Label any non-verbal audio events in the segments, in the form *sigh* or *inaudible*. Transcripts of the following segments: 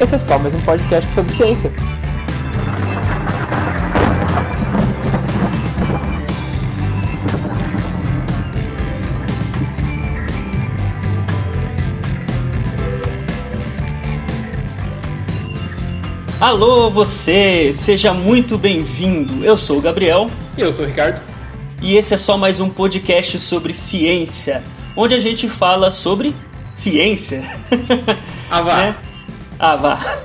Esse é só mais um podcast sobre ciência. Alô, você! Seja muito bem-vindo. Eu sou o Gabriel. E eu sou o Ricardo. E esse é só mais um podcast sobre ciência, onde a gente fala sobre ciência. Ah, vá. Né? Ah, vá.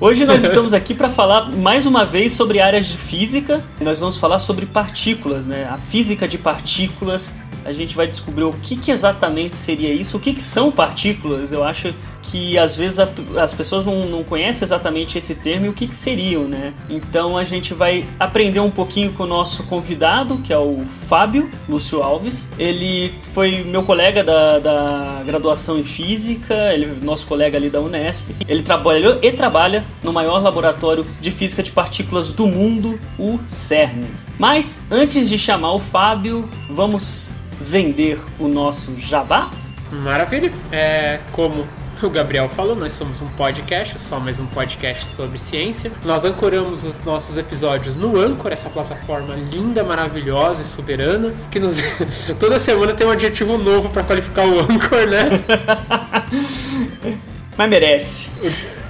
Hoje nós estamos aqui para falar mais uma vez sobre áreas de física. Nós vamos falar sobre partículas, né? A física de partículas. A gente vai descobrir o que, que exatamente seria isso, o que, que são partículas. Eu acho que às vezes a, as pessoas não, não conhecem exatamente esse termo e o que, que seriam, né? Então a gente vai aprender um pouquinho com o nosso convidado, que é o Fábio Lúcio Alves. Ele foi meu colega da, da graduação em física, ele nosso colega ali da Unesp. Ele trabalhou e trabalha no maior laboratório de física de partículas do mundo, o CERN. Mas antes de chamar o Fábio, vamos vender o nosso jabá? Maravilha. É, como o Gabriel falou, nós somos um podcast, só mais um podcast sobre ciência. Nós ancoramos os nossos episódios no Anchor, essa plataforma linda, maravilhosa e soberana, que nos *laughs* toda semana tem um adjetivo novo para qualificar o Anchor, né? *laughs* Mas merece.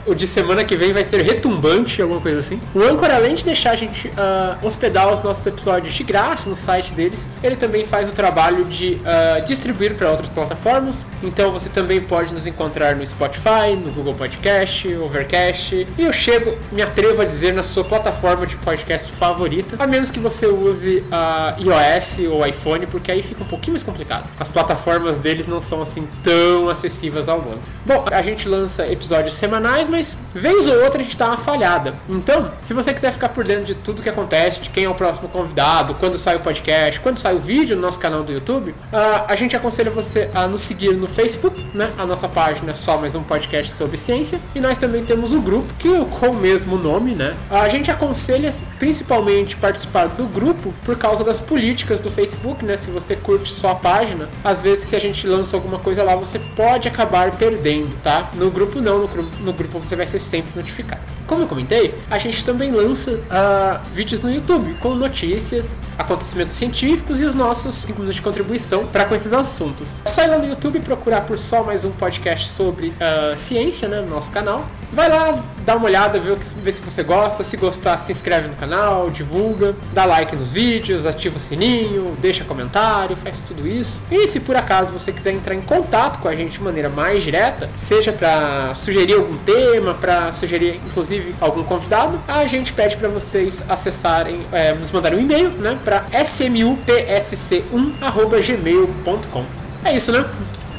O de semana que vem vai ser retumbante, alguma coisa assim. O Anchor, além de deixar a gente uh, hospedar os nossos episódios de graça no site deles, ele também faz o trabalho de uh, distribuir para outras plataformas. Então você também pode nos encontrar no Spotify, no Google Podcast, Overcast. E eu chego, me atrevo a dizer, na sua plataforma de podcast favorita, a menos que você use uh, iOS ou iPhone, porque aí fica um pouquinho mais complicado. As plataformas deles não são assim tão acessíveis ao mundo. Bom, a gente lança episódios semanais, mas mas vez ou outra a gente dá uma falhada. Então, se você quiser ficar por dentro de tudo que acontece, de quem é o próximo convidado, quando sai o podcast, quando sai o vídeo no nosso canal do YouTube, uh, a gente aconselha você a nos seguir no Facebook, né? A nossa página é só mais um podcast sobre ciência. E nós também temos o grupo, que é com o mesmo nome, né? A gente aconselha principalmente participar do grupo por causa das políticas do Facebook, né? Se você curte só a página, às vezes se a gente lança alguma coisa lá, você pode acabar perdendo, tá? No grupo não, no, no grupo você vai ser sempre notificado. Como eu comentei, a gente também lança uh, vídeos no YouTube com notícias, acontecimentos científicos e os nossos 5 minutos de contribuição para com esses assuntos. Sai lá no YouTube procurar por só mais um podcast sobre uh, ciência, né, no nosso canal. Vai lá, dá uma olhada, vê, vê se você gosta. Se gostar, se inscreve no canal, divulga, dá like nos vídeos, ativa o sininho, deixa comentário, faz tudo isso. E se por acaso você quiser entrar em contato com a gente de maneira mais direta, seja para sugerir algum tema, para sugerir inclusive algum convidado, a gente pede para vocês acessarem, é, nos mandarem um e-mail, né, para smupsc1@gmail.com. É isso, né?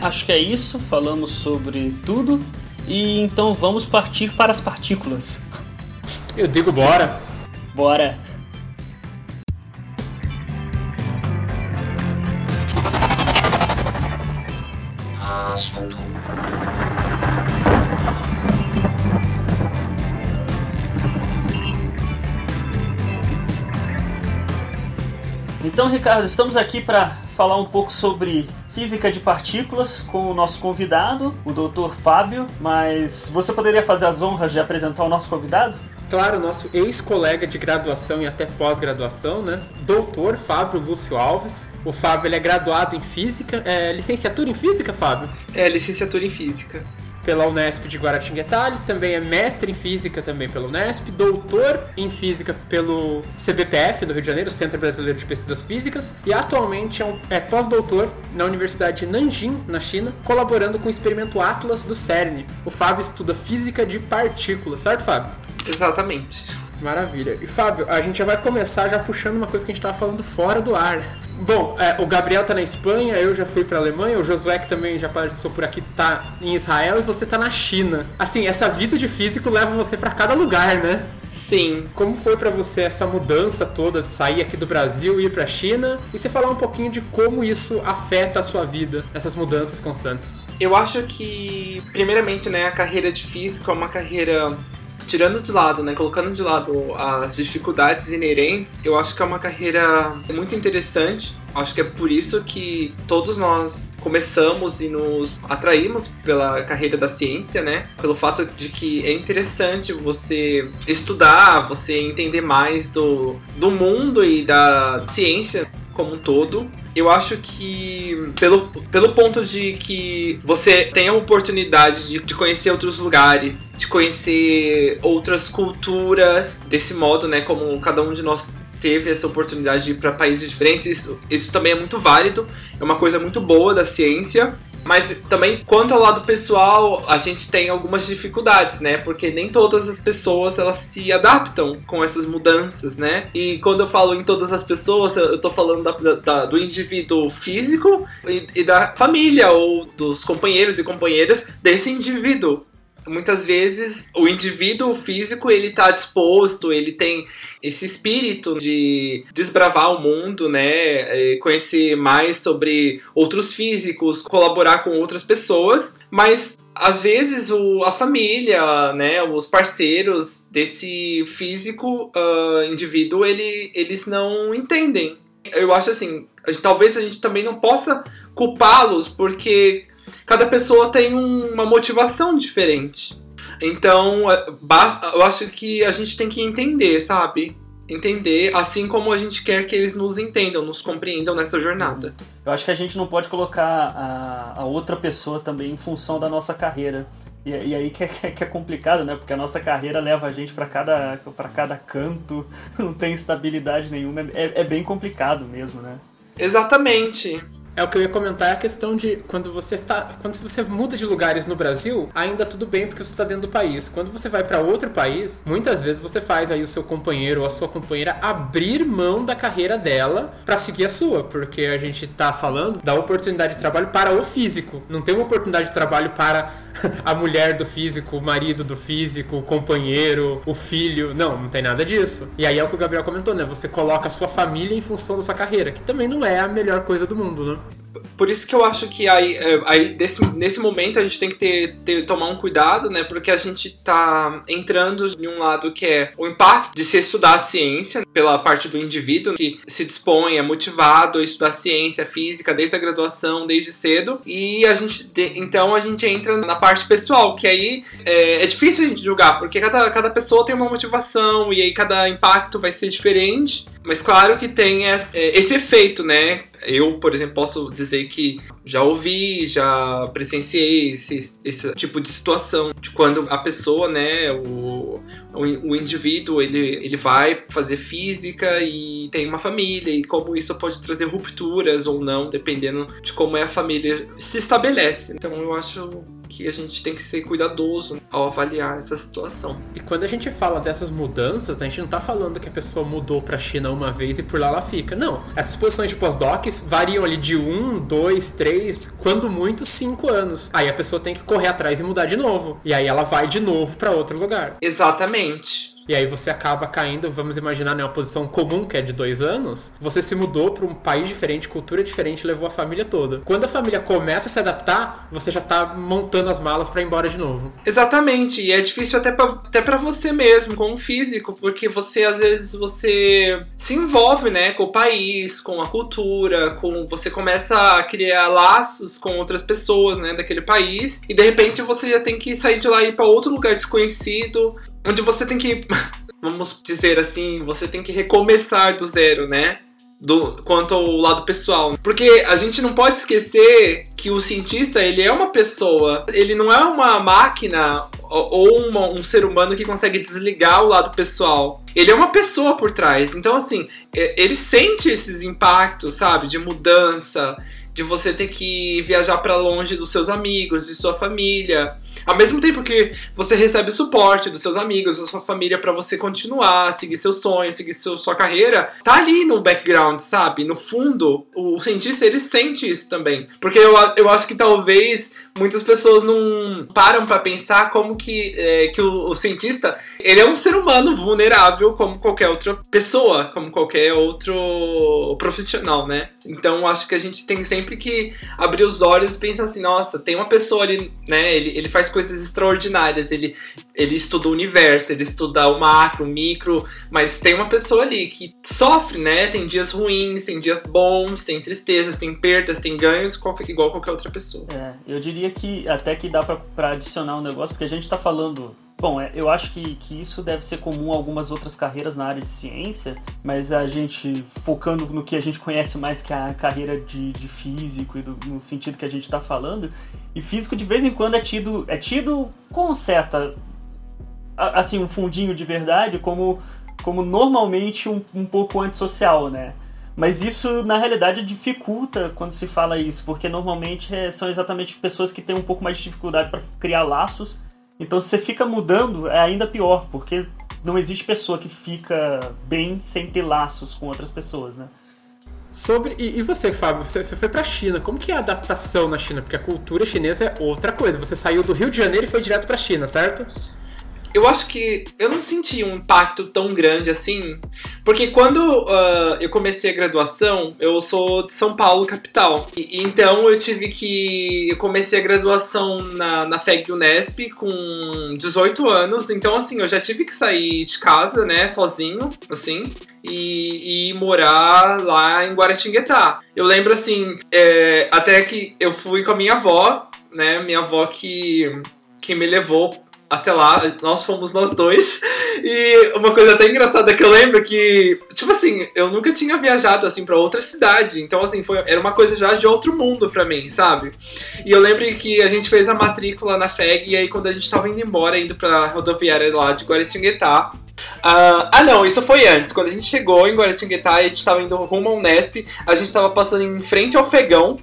Acho que é isso. Falamos sobre tudo. E então vamos partir para as partículas. Eu digo bora. Bora. Então, Ricardo, estamos aqui para falar um pouco sobre física de partículas com o nosso convidado, o Dr. Fábio. Mas você poderia fazer as honras de apresentar o nosso convidado? Claro, nosso ex-colega de graduação e até pós-graduação, né? Doutor Fábio Lúcio Alves. O Fábio ele é graduado em física. É licenciatura em física, Fábio? É, licenciatura em física pela Unesp de Guaratinguetá, também é mestre em física também pela Unesp, doutor em física pelo CBPF do Rio de Janeiro, Centro Brasileiro de Pesquisas Físicas, e atualmente é, um, é pós-doutor na Universidade de Nanjing, na China, colaborando com o experimento Atlas do CERN. O Fábio estuda física de partículas, certo, Fábio? Exatamente. Maravilha. E Fábio, a gente já vai começar já puxando uma coisa que a gente estava falando fora do ar. Bom, é, o Gabriel tá na Espanha, eu já fui para Alemanha, o Josué que também já passou por aqui tá em Israel e você tá na China. Assim, essa vida de físico leva você para cada lugar, né? Sim. Como foi para você essa mudança toda, de sair aqui do Brasil e ir para China? E você falar um pouquinho de como isso afeta a sua vida, essas mudanças constantes. Eu acho que, primeiramente, né, a carreira de físico é uma carreira tirando de lado, né, colocando de lado as dificuldades inerentes, eu acho que é uma carreira muito interessante. Acho que é por isso que todos nós começamos e nos atraímos pela carreira da ciência, né? Pelo fato de que é interessante você estudar, você entender mais do, do mundo e da ciência como um todo. Eu acho que, pelo, pelo ponto de que você tem a oportunidade de, de conhecer outros lugares, de conhecer outras culturas, desse modo, né? Como cada um de nós teve essa oportunidade de ir para países diferentes, isso, isso também é muito válido, é uma coisa muito boa da ciência. Mas também, quanto ao lado pessoal, a gente tem algumas dificuldades, né? Porque nem todas as pessoas elas se adaptam com essas mudanças, né? E quando eu falo em todas as pessoas, eu tô falando da, da, do indivíduo físico e, e da família ou dos companheiros e companheiras desse indivíduo muitas vezes o indivíduo físico ele tá disposto, ele tem esse espírito de desbravar o mundo, né, conhecer mais sobre outros físicos, colaborar com outras pessoas, mas às vezes o, a família, né, os parceiros desse físico uh, indivíduo, ele, eles não entendem. Eu acho assim, talvez a gente também não possa culpá-los porque cada pessoa tem uma motivação diferente. Então, é, eu acho que a gente tem que entender, sabe? Entender, assim como a gente quer que eles nos entendam, nos compreendam nessa jornada. Eu acho que a gente não pode colocar a, a outra pessoa também em função da nossa carreira. E, e aí que é, que é, complicado, né? Porque a nossa carreira leva a gente para cada, cada canto, *laughs* não tem estabilidade nenhuma. É, é bem complicado mesmo, né? Exatamente. É o que eu ia comentar, é a questão de quando você tá, quando você muda de lugares no Brasil, ainda tudo bem porque você está dentro do país. Quando você vai para outro país, muitas vezes você faz aí o seu companheiro ou a sua companheira abrir mão da carreira dela para seguir a sua, porque a gente tá falando da oportunidade de trabalho para o físico. Não tem uma oportunidade de trabalho para *laughs* a mulher do físico, o marido do físico, o companheiro, o filho. Não, não tem nada disso. E aí é o que o Gabriel comentou, né? Você coloca a sua família em função da sua carreira, que também não é a melhor coisa do mundo, né? Por isso que eu acho que aí, é, aí desse, nesse momento a gente tem que ter, ter, tomar um cuidado, né? Porque a gente tá entrando em um lado que é o impacto de se estudar a ciência pela parte do indivíduo que se dispõe, é motivado a estudar ciência, física, desde a graduação, desde cedo. E a gente, então a gente entra na parte pessoal, que aí é, é difícil a gente julgar, porque cada, cada pessoa tem uma motivação e aí cada impacto vai ser diferente. Mas claro que tem esse, esse efeito, né? Eu, por exemplo, posso dizer que já ouvi, já presenciei esse, esse tipo de situação. De quando a pessoa, né, o, o, o, indivíduo, ele, ele vai fazer física e tem uma família, e como isso pode trazer rupturas ou não, dependendo de como é a família se estabelece. Então eu acho que a gente tem que ser cuidadoso ao avaliar essa situação. E quando a gente fala dessas mudanças, a gente não tá falando que a pessoa mudou pra China uma vez e por lá ela fica. Não. Essas posições de pós-docs variam ali de um, dois, três, quando muito, cinco anos. Aí a pessoa tem que correr atrás e mudar de novo. E aí ela vai de novo para outro lugar. Exatamente e aí você acaba caindo, vamos imaginar, né, uma posição comum que é de dois anos, você se mudou para um país diferente, cultura diferente, levou a família toda. Quando a família começa a se adaptar, você já tá montando as malas para ir embora de novo. Exatamente, e é difícil até para até pra você mesmo, como físico, porque você às vezes você se envolve, né, com o país, com a cultura, com você começa a criar laços com outras pessoas, né, daquele país, e de repente você já tem que sair de lá e ir para outro lugar desconhecido, onde você tem que, *laughs* vamos dizer assim, você tem que recomeçar do zero, né? Do, quanto ao lado pessoal. Porque a gente não pode esquecer que o cientista, ele é uma pessoa, ele não é uma máquina ou uma, um ser humano que consegue desligar o lado pessoal. Ele é uma pessoa por trás. Então, assim, ele sente esses impactos, sabe? De mudança, de você ter que viajar para longe dos seus amigos, de sua família. Ao mesmo tempo que você recebe suporte dos seus amigos, da sua família para você continuar, seguir seus sonhos, seguir seu, sua carreira, tá ali no background, sabe? No fundo, o cientista ele sente isso também. Porque eu, eu acho que talvez muitas pessoas não param para pensar como que, é, que o, o, cientista ele é um ser humano vulnerável como qualquer outra pessoa, como qualquer outro profissional, né? Então acho que a gente tem sempre que abrir os olhos e pensar assim, nossa, tem uma pessoa ali, né? Ele, ele faz faz coisas extraordinárias. Ele, ele estuda o universo, ele estuda o macro, o micro, mas tem uma pessoa ali que sofre, né? Tem dias ruins, tem dias bons, tem tristezas, tem perdas, tem ganhos, qualquer, igual qualquer outra pessoa. É, eu diria que até que dá pra adicionar um negócio, porque a gente tá falando Bom, é, eu acho que, que isso deve ser comum a algumas outras carreiras na área de ciência, mas a gente focando no que a gente conhece mais que a carreira de, de físico e do, no sentido que a gente está falando, e físico de vez em quando é tido, é tido com certa, assim, um fundinho de verdade, como, como normalmente um, um pouco antissocial, né? Mas isso, na realidade, dificulta quando se fala isso, porque normalmente é, são exatamente pessoas que têm um pouco mais de dificuldade para criar laços então, se você fica mudando, é ainda pior, porque não existe pessoa que fica bem sem ter laços com outras pessoas, né? Sobre e, e você, Fábio, você, você foi para a China. Como que é a adaptação na China? Porque a cultura chinesa é outra coisa. Você saiu do Rio de Janeiro e foi direto para a China, certo? Eu acho que eu não senti um impacto tão grande assim, porque quando uh, eu comecei a graduação, eu sou de São Paulo, capital. E, então eu tive que. Eu comecei a graduação na, na FEG Unesp com 18 anos, então assim, eu já tive que sair de casa, né, sozinho, assim. E, e, morar lá em Guaratinguetá. Eu lembro assim, é, até que eu fui com a minha avó, né? Minha avó que, que me levou até lá, nós fomos nós dois. E uma coisa até engraçada que eu lembro que, tipo assim, eu nunca tinha viajado assim para outra cidade. Então assim, foi era uma coisa já de outro mundo para mim, sabe? E eu lembro que a gente fez a matrícula na FEG e aí quando a gente tava indo embora, indo para rodoviária lá de Guaratinguetá, Uh, ah, não, isso foi antes. Quando a gente chegou em Guaratinguetá, a gente tava indo rumo ao Unesp, a gente tava passando em frente ao Fegão,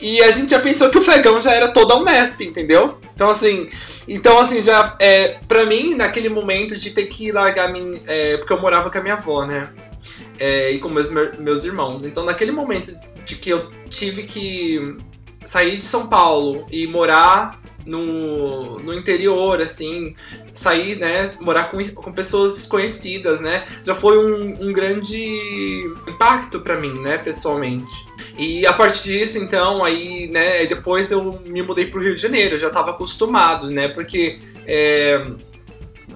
e a gente já pensou que o Fegão já era toda a Unesp, entendeu? Então, assim, então, assim, já, é, pra mim, naquele momento de ter que largar, minha, é, porque eu morava com a minha avó, né? É, e com meus, meus irmãos. Então, naquele momento de que eu tive que sair de São Paulo e morar no, no interior, assim, sair, né, morar com, com pessoas desconhecidas, né, já foi um, um grande impacto para mim, né, pessoalmente. E a partir disso, então, aí, né, depois eu me mudei pro Rio de Janeiro, eu já tava acostumado, né, porque é,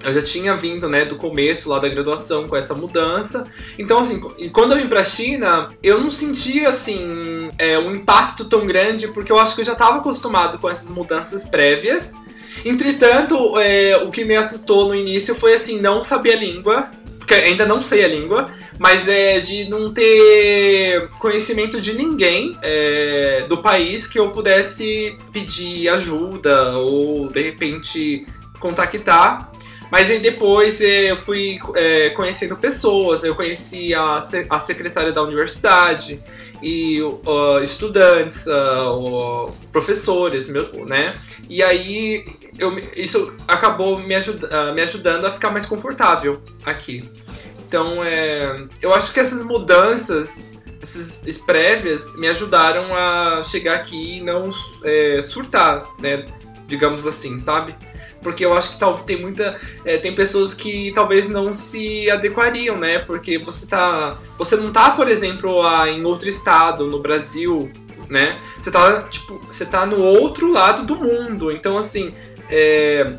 eu já tinha vindo, né, do começo lá da graduação com essa mudança. Então, assim, quando eu vim pra China, eu não sentia, assim, é, um impacto tão grande, porque eu acho que eu já estava acostumado com essas mudanças prévias. Entretanto, é, o que me assustou no início foi, assim, não saber a língua, porque ainda não sei a língua, mas é de não ter conhecimento de ninguém é, do país que eu pudesse pedir ajuda ou de repente contactar. Mas aí depois eu fui é, conhecendo pessoas, eu conheci a, a secretária da universidade e uh, estudantes, uh, professores, né? E aí eu, isso acabou me, uh, me ajudando a ficar mais confortável aqui. Então é, eu acho que essas mudanças, essas prévias, me ajudaram a chegar aqui e não é, surtar, né? Digamos assim, sabe? Porque eu acho que tal, tem muita. É, tem pessoas que talvez não se adequariam, né? Porque você tá. Você não tá, por exemplo, lá em outro estado, no Brasil, né? Você tá, tipo, você tá no outro lado do mundo. Então, assim, é,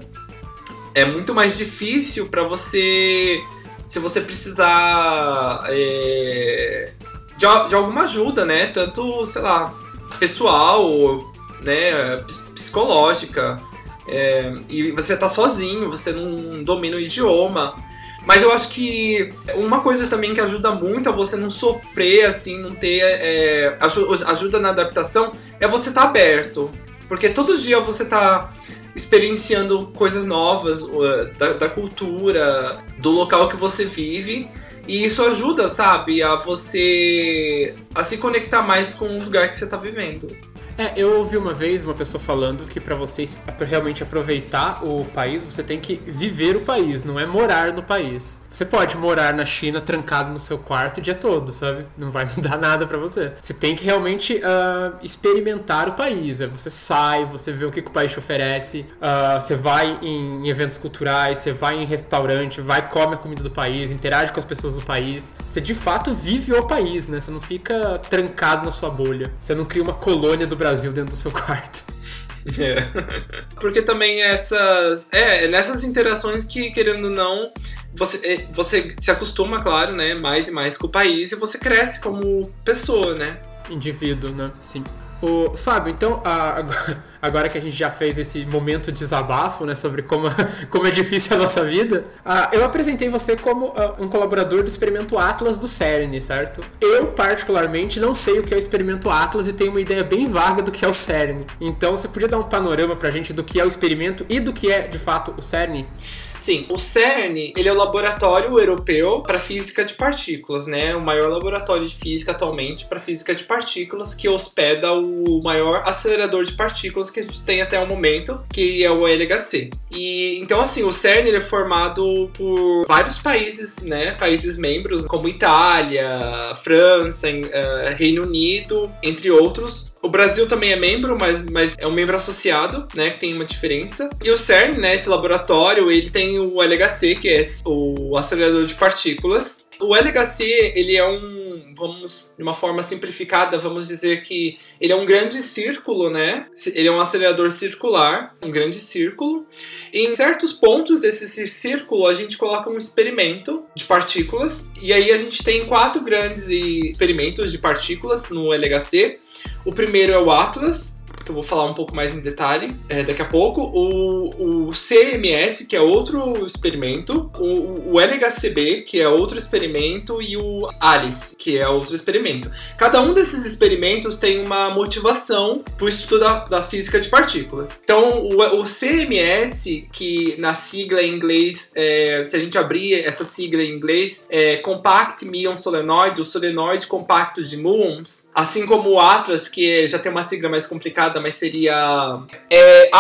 é muito mais difícil para você. Se você precisar é, de, de alguma ajuda, né? Tanto, sei lá, pessoal, né? Psicológica. É, e você tá sozinho, você não domina o idioma. Mas eu acho que uma coisa também que ajuda muito a você não sofrer, assim, não ter. É, ajuda na adaptação é você estar tá aberto. Porque todo dia você tá experienciando coisas novas da, da cultura, do local que você vive. E isso ajuda, sabe, a você a se conectar mais com o lugar que você está vivendo. É, eu ouvi uma vez uma pessoa falando que para você realmente aproveitar o país, você tem que viver o país, não é morar no país. Você pode morar na China trancado no seu quarto o dia todo, sabe? Não vai *laughs* mudar nada para você. Você tem que realmente uh, experimentar o país. É, você sai, você vê o que, que o país te oferece, uh, você vai em eventos culturais, você vai em restaurante, vai come a comida do país, interage com as pessoas do país. Você de fato vive o país, né? Você não fica trancado na sua bolha. Você não cria uma colônia do Brasil Brasil dentro do seu quarto. *laughs* É. Porque também essas. É, é nessas interações que, querendo ou não, você, é, você se acostuma, claro, né? Mais e mais com o país e você cresce como pessoa, né? Indivíduo, né? Sim. O Fábio, então, *laughs* agora que a gente já fez esse momento de desabafo, né, sobre como, *laughs* como é difícil a nossa vida, eu apresentei você como um colaborador do experimento Atlas do CERN, certo? Eu, particularmente, não sei o que é o experimento Atlas e tenho uma ideia bem vaga do que é o CERN. Então, você podia dar um panorama pra gente do que é o experimento e do que é, de fato, o CERN? Sim, o CERN, ele é o laboratório europeu para física de partículas, né? O maior laboratório de física atualmente para física de partículas que hospeda o maior acelerador de partículas que a gente tem até o momento, que é o LHC. E então assim, o CERN é formado por vários países, né? Países membros como Itália, França, uh, Reino Unido, entre outros. O Brasil também é membro, mas, mas é um membro associado, né? Que tem uma diferença. E o CERN, né? Esse laboratório, ele tem o LHC, que é o acelerador de partículas. O LHC, ele é um, vamos, de uma forma simplificada, vamos dizer que ele é um grande círculo, né? Ele é um acelerador circular, um grande círculo. E em certos pontos desse círculo, a gente coloca um experimento de partículas. E aí a gente tem quatro grandes experimentos de partículas no LHC. O primeiro é o Atlas, que eu vou falar um pouco mais em detalhe é, daqui a pouco. O, o CMS, que é outro experimento. O, o LHCb, que é outro experimento. E o ALICE, que é outro experimento. Cada um desses experimentos tem uma motivação para o estudo da, da, física de partículas. Então, o, o, CMS, que na sigla em inglês, é, se a gente abrir essa sigla em inglês, é Compact Muon Solenoid, o solenoide compacto de muons, assim como o Atlas, que já tem uma sigla mais complicada mas seria. É,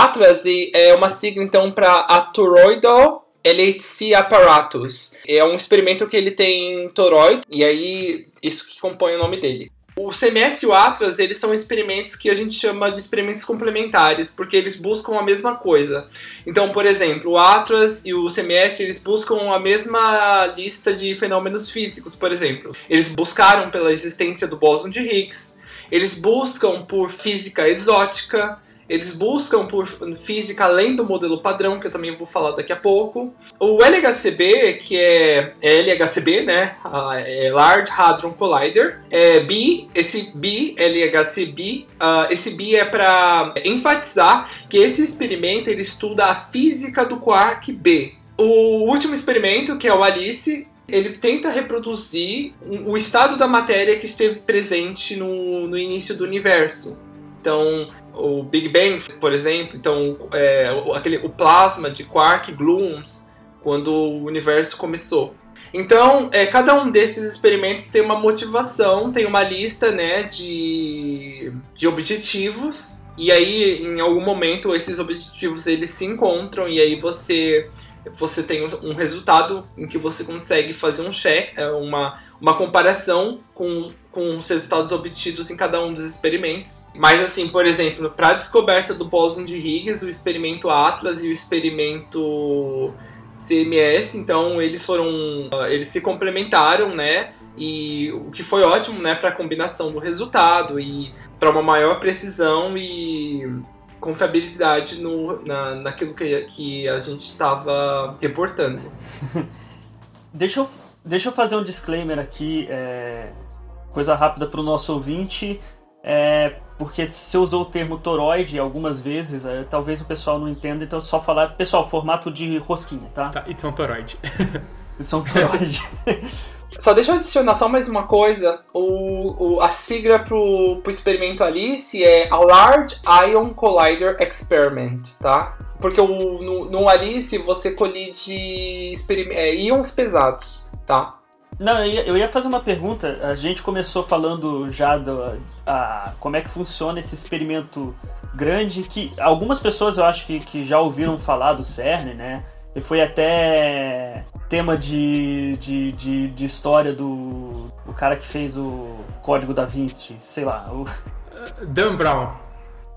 é uma sigla então para Atoroidal LHC Apparatus. É um experimento que ele tem toroid, e aí isso que compõe o nome dele. O CMS e o Atlas, eles são experimentos que a gente chama de experimentos complementares, porque eles buscam a mesma coisa. Então, por exemplo, o Atlas e o CMS, eles buscam a mesma lista de fenômenos físicos, por exemplo. Eles buscaram pela existência do bóson de Higgs, eles buscam por física exótica, eles buscam por física além do modelo padrão, que eu também vou falar daqui a pouco. O LHCb, que é, é LHCb, né? É Large Hadron Collider. É B, esse B, LHCb, uh, esse B é para enfatizar que esse experimento ele estuda a física do quark B. O último experimento, que é o ALICE, ele tenta reproduzir o estado da matéria que esteve presente no, no início do universo. Então, o Big Bang, por exemplo, então é, o, aquele, o plasma de quark gluons quando o universo começou. Então, é, cada um desses experimentos tem uma motivação, tem uma lista né, de, de objetivos, e aí em algum momento esses objetivos eles se encontram, e aí você você tem um resultado em que você consegue fazer um check, é, uma, uma comparação com, com os resultados obtidos em cada um dos experimentos. Mas assim, por exemplo, para a descoberta do bóson de Higgs, o experimento Atlas e o experimento CMS, então eles foram, eles se complementaram, né? E o que foi ótimo, né, para a combinação do resultado e para uma maior precisão e confiabilidade no, na, naquilo que, que a gente estava reportando. *laughs* deixa, eu, deixa eu fazer um disclaimer aqui, é, coisa rápida para o nosso ouvinte. É, porque você usou o termo toroide algumas vezes, é, talvez o pessoal não entenda, então só falar, pessoal, formato de rosquinha, tá? Tá, isso é um toroide. Isso é um toroide. *laughs* Só deixa eu adicionar só mais uma coisa. O, o, a sigla pro, pro experimento Alice é a Large Ion Collider Experiment, tá? Porque o, no, no Alice você colide é, íons pesados, tá? Não, eu ia, fazer uma pergunta. A gente começou falando já do, a, como é que funciona esse experimento grande, que algumas pessoas eu acho que, que já ouviram falar do CERN, né? E foi até tema de, de, de, de história do o cara que fez o Código da Vinci, sei lá. O... *laughs* Dan Brown.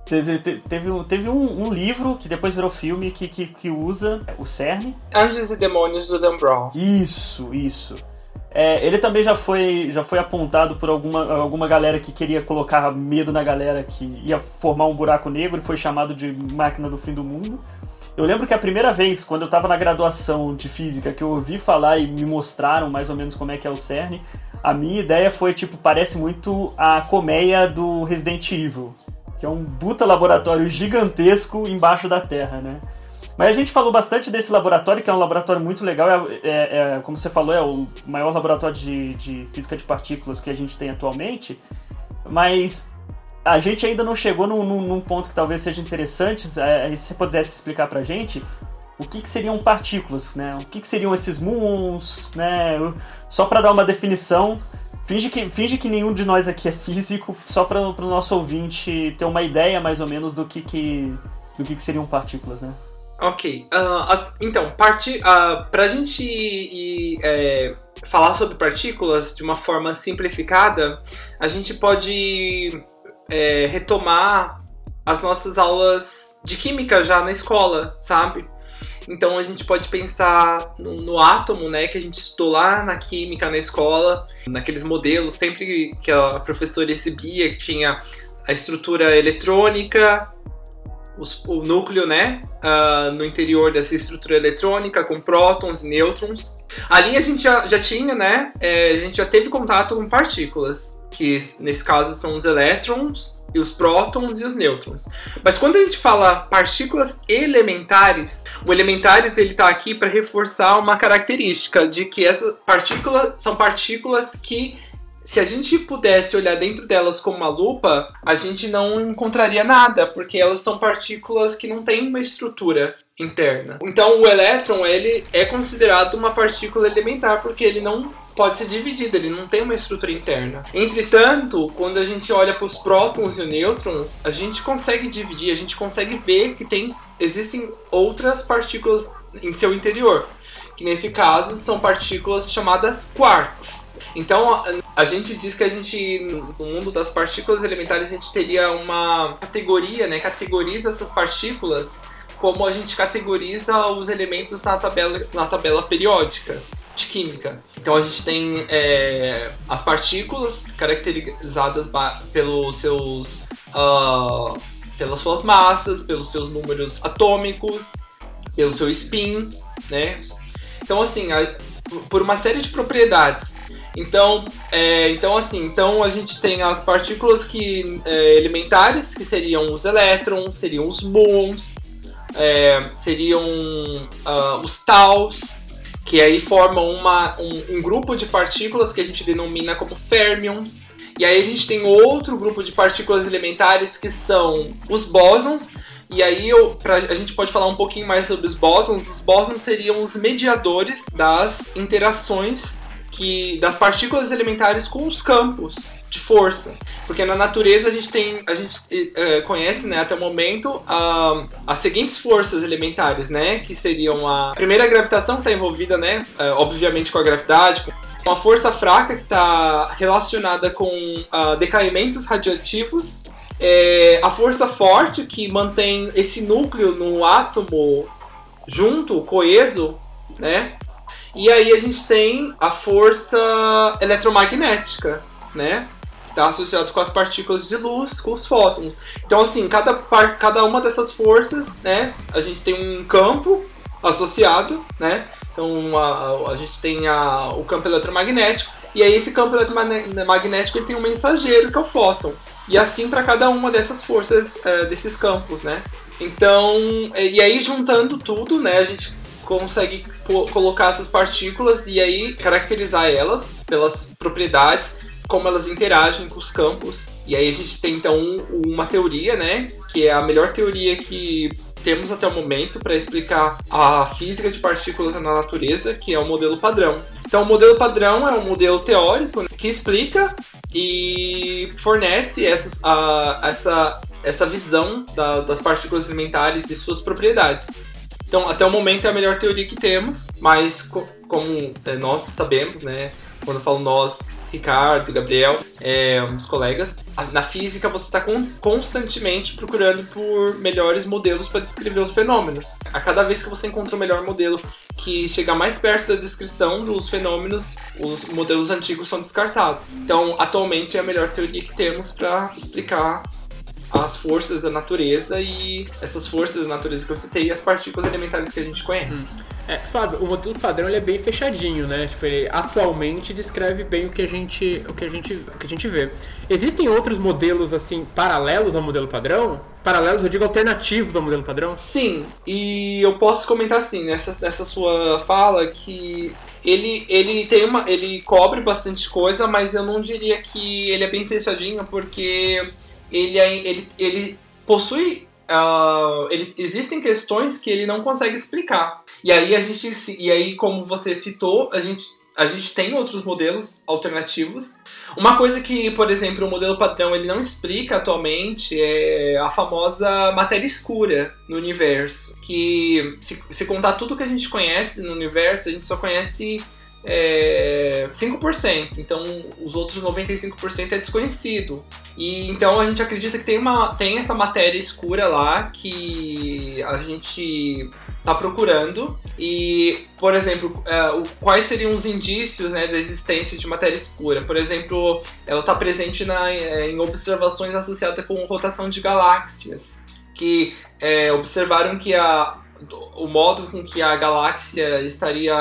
Teve, teve, um, teve um, um, livro que depois virou filme que, que, que usa o CERN. Anjos e Demônios do Dan Brown. Isso, isso. É, ele também já foi, já foi apontado por alguma, alguma galera que queria colocar medo na galera que ia formar um buraco negro e foi chamado de máquina do fim do mundo. Eu lembro que a primeira vez, quando eu estava na graduação de física, que eu ouvi falar e me mostraram mais ou menos como é que é o CERN, a minha ideia foi, tipo, parece muito a colmeia do Resident Evil, que é um puta laboratório gigantesco embaixo da Terra, né? Mas a gente falou bastante desse laboratório, que é um laboratório muito legal. É, é, é como você falou, é o maior laboratório de, de, física de partículas que a gente tem atualmente. Mas a gente ainda não chegou num, num ponto que talvez seja interessante. É, se você pudesse explicar pra gente o que, que seriam partículas, né? O que, que seriam esses muons, né? Só para dar uma definição. Finge que, finge que nenhum de nós aqui é físico, só para o nosso ouvinte ter uma ideia mais ou menos do que, que, do que, que seriam partículas, né? Ok. Uh, as, então, parti uh, pra gente ir, é, falar sobre partículas de uma forma simplificada, a gente pode é, retomar as nossas aulas de química já na escola, sabe? Então a gente pode pensar no, no, átomo, né, que a gente estudou lá na química na escola, naqueles modelos, sempre que a professora exibia, que tinha a estrutura eletrônica, os, o núcleo, né, uh, no interior dessa estrutura eletrônica, com prótons e nêutrons. Ali a gente já, já tinha, né, é, a gente já teve contato com partículas, que nesse caso são os elétrons, e os prótons e os nêutrons. Mas quando a gente fala partículas elementares, o elementares ele está aqui para reforçar uma característica de que essas partículas são partículas que se a gente pudesse olhar dentro delas com uma lupa, a gente não encontraria nada, porque elas são partículas que não têm uma estrutura interna. Então o elétron ele é considerado uma partícula elementar porque ele não pode ser dividido, ele não tem uma estrutura interna. Entretanto, quando a gente olha para os prótons e nêutrons, a gente consegue dividir, a gente consegue ver que tem existem outras partículas em seu interior, que nesse caso são partículas chamadas quarks. Então, a gente diz que a gente, no mundo das partículas elementares, a gente teria uma categoria, né? Categoriza essas partículas como a gente categoriza os elementos na tabela, na tabela periódica de química. Então a gente tem é, as partículas caracterizadas pelos seus, uh, pelas suas massas, pelos seus números atômicos, pelo seu spin, né? Então assim, a, por uma série de propriedades. Então, é, então assim, então a gente tem as partículas que é, elementares que seriam os elétrons, seriam os muons, é, seriam uh, os taus, que aí formam uma, um, um, grupo de partículas que a gente denomina como fermions. E aí a gente tem outro grupo de partículas elementares que são os bósons. E aí eu, pra, a gente pode falar um pouquinho mais sobre os bósons. Os bósons seriam os mediadores das interações que das partículas elementares com os campos de força, porque na natureza a gente tem, a gente é, conhece, né, até o momento, a, as seguintes forças elementares, né, que seriam a primeira a gravitação que está envolvida, né, é, obviamente com a gravidade, uma força fraca que está relacionada com uh, decaimentos radioativos, é, a força forte que mantém esse núcleo no átomo junto, coeso, né? E aí a gente tem a força eletromagnética, né? Está associado com as partículas de luz, com os fótons. Então, assim, cada, par, cada uma dessas forças, né? A gente tem um campo associado, né? Então, a, a, a gente tem a, o campo eletromagnético. E aí, esse campo eletromagnético ele tem um mensageiro, que é o fóton. E assim para cada uma dessas forças, é, desses campos, né? Então, e aí juntando tudo, né? A gente consegue colocar essas partículas e aí caracterizar elas pelas propriedades, como elas interagem com os campos. E aí a gente tem então uma teoria, né, que é a melhor teoria que temos até o momento para explicar a física de partículas na natureza, que é o modelo padrão. Então, o modelo padrão é um modelo teórico que explica e fornece essas, a, essa, essa visão da, das partículas elementares e suas propriedades. Então, até o momento é a melhor teoria que temos, mas co como é, nós sabemos, né? Quando eu falo nós, Ricardo, Gabriel, é, os colegas, na física você está constantemente procurando por melhores modelos para descrever os fenômenos. A cada vez que você encontra um melhor modelo que chega mais perto da descrição dos fenômenos, os modelos antigos são descartados. Então, atualmente é a melhor teoria que temos para explicar as forças da natureza e essas forças da natureza que eu citei e as partículas elementares que a gente conhece. É, Fábio, o modelo padrão ele é bem fechadinho, né? Tipo, ele atualmente descreve bem o que a gente, o que a gente, o que a gente vê. Existem outros modelos assim paralelos ao modelo padrão? Paralelos, eu digo alternativos ao modelo padrão? Sim, e eu posso comentar assim nessa, nessa sua fala que ele, ele tem uma. ele cobre bastante coisa, mas eu não diria que ele é bem fechadinho, porque ele, é- ele, ele possui. ah, ele, existem questões que ele não consegue explicar. E aí a gente. E aí, como você citou, a gente, a gente tem outros modelos alternativos. Uma coisa que, por exemplo, o modelo padrão ele não explica atualmente é a famosa matéria escura no universo. Que se, se contar tudo que a gente conhece no universo, a gente só conhece é, 5%. Então os outros 95% é desconhecido. E então a gente acredita que tem, uma, tem essa matéria escura lá que a gente tá procurando. E, por exemplo, é, o- quais seriam os indícios né, da existência de matéria escura? Por exemplo, ela está presente na, é, em observações associadas com rotação de galáxias, que é, observaram que a, o modo com que a galáxia estaria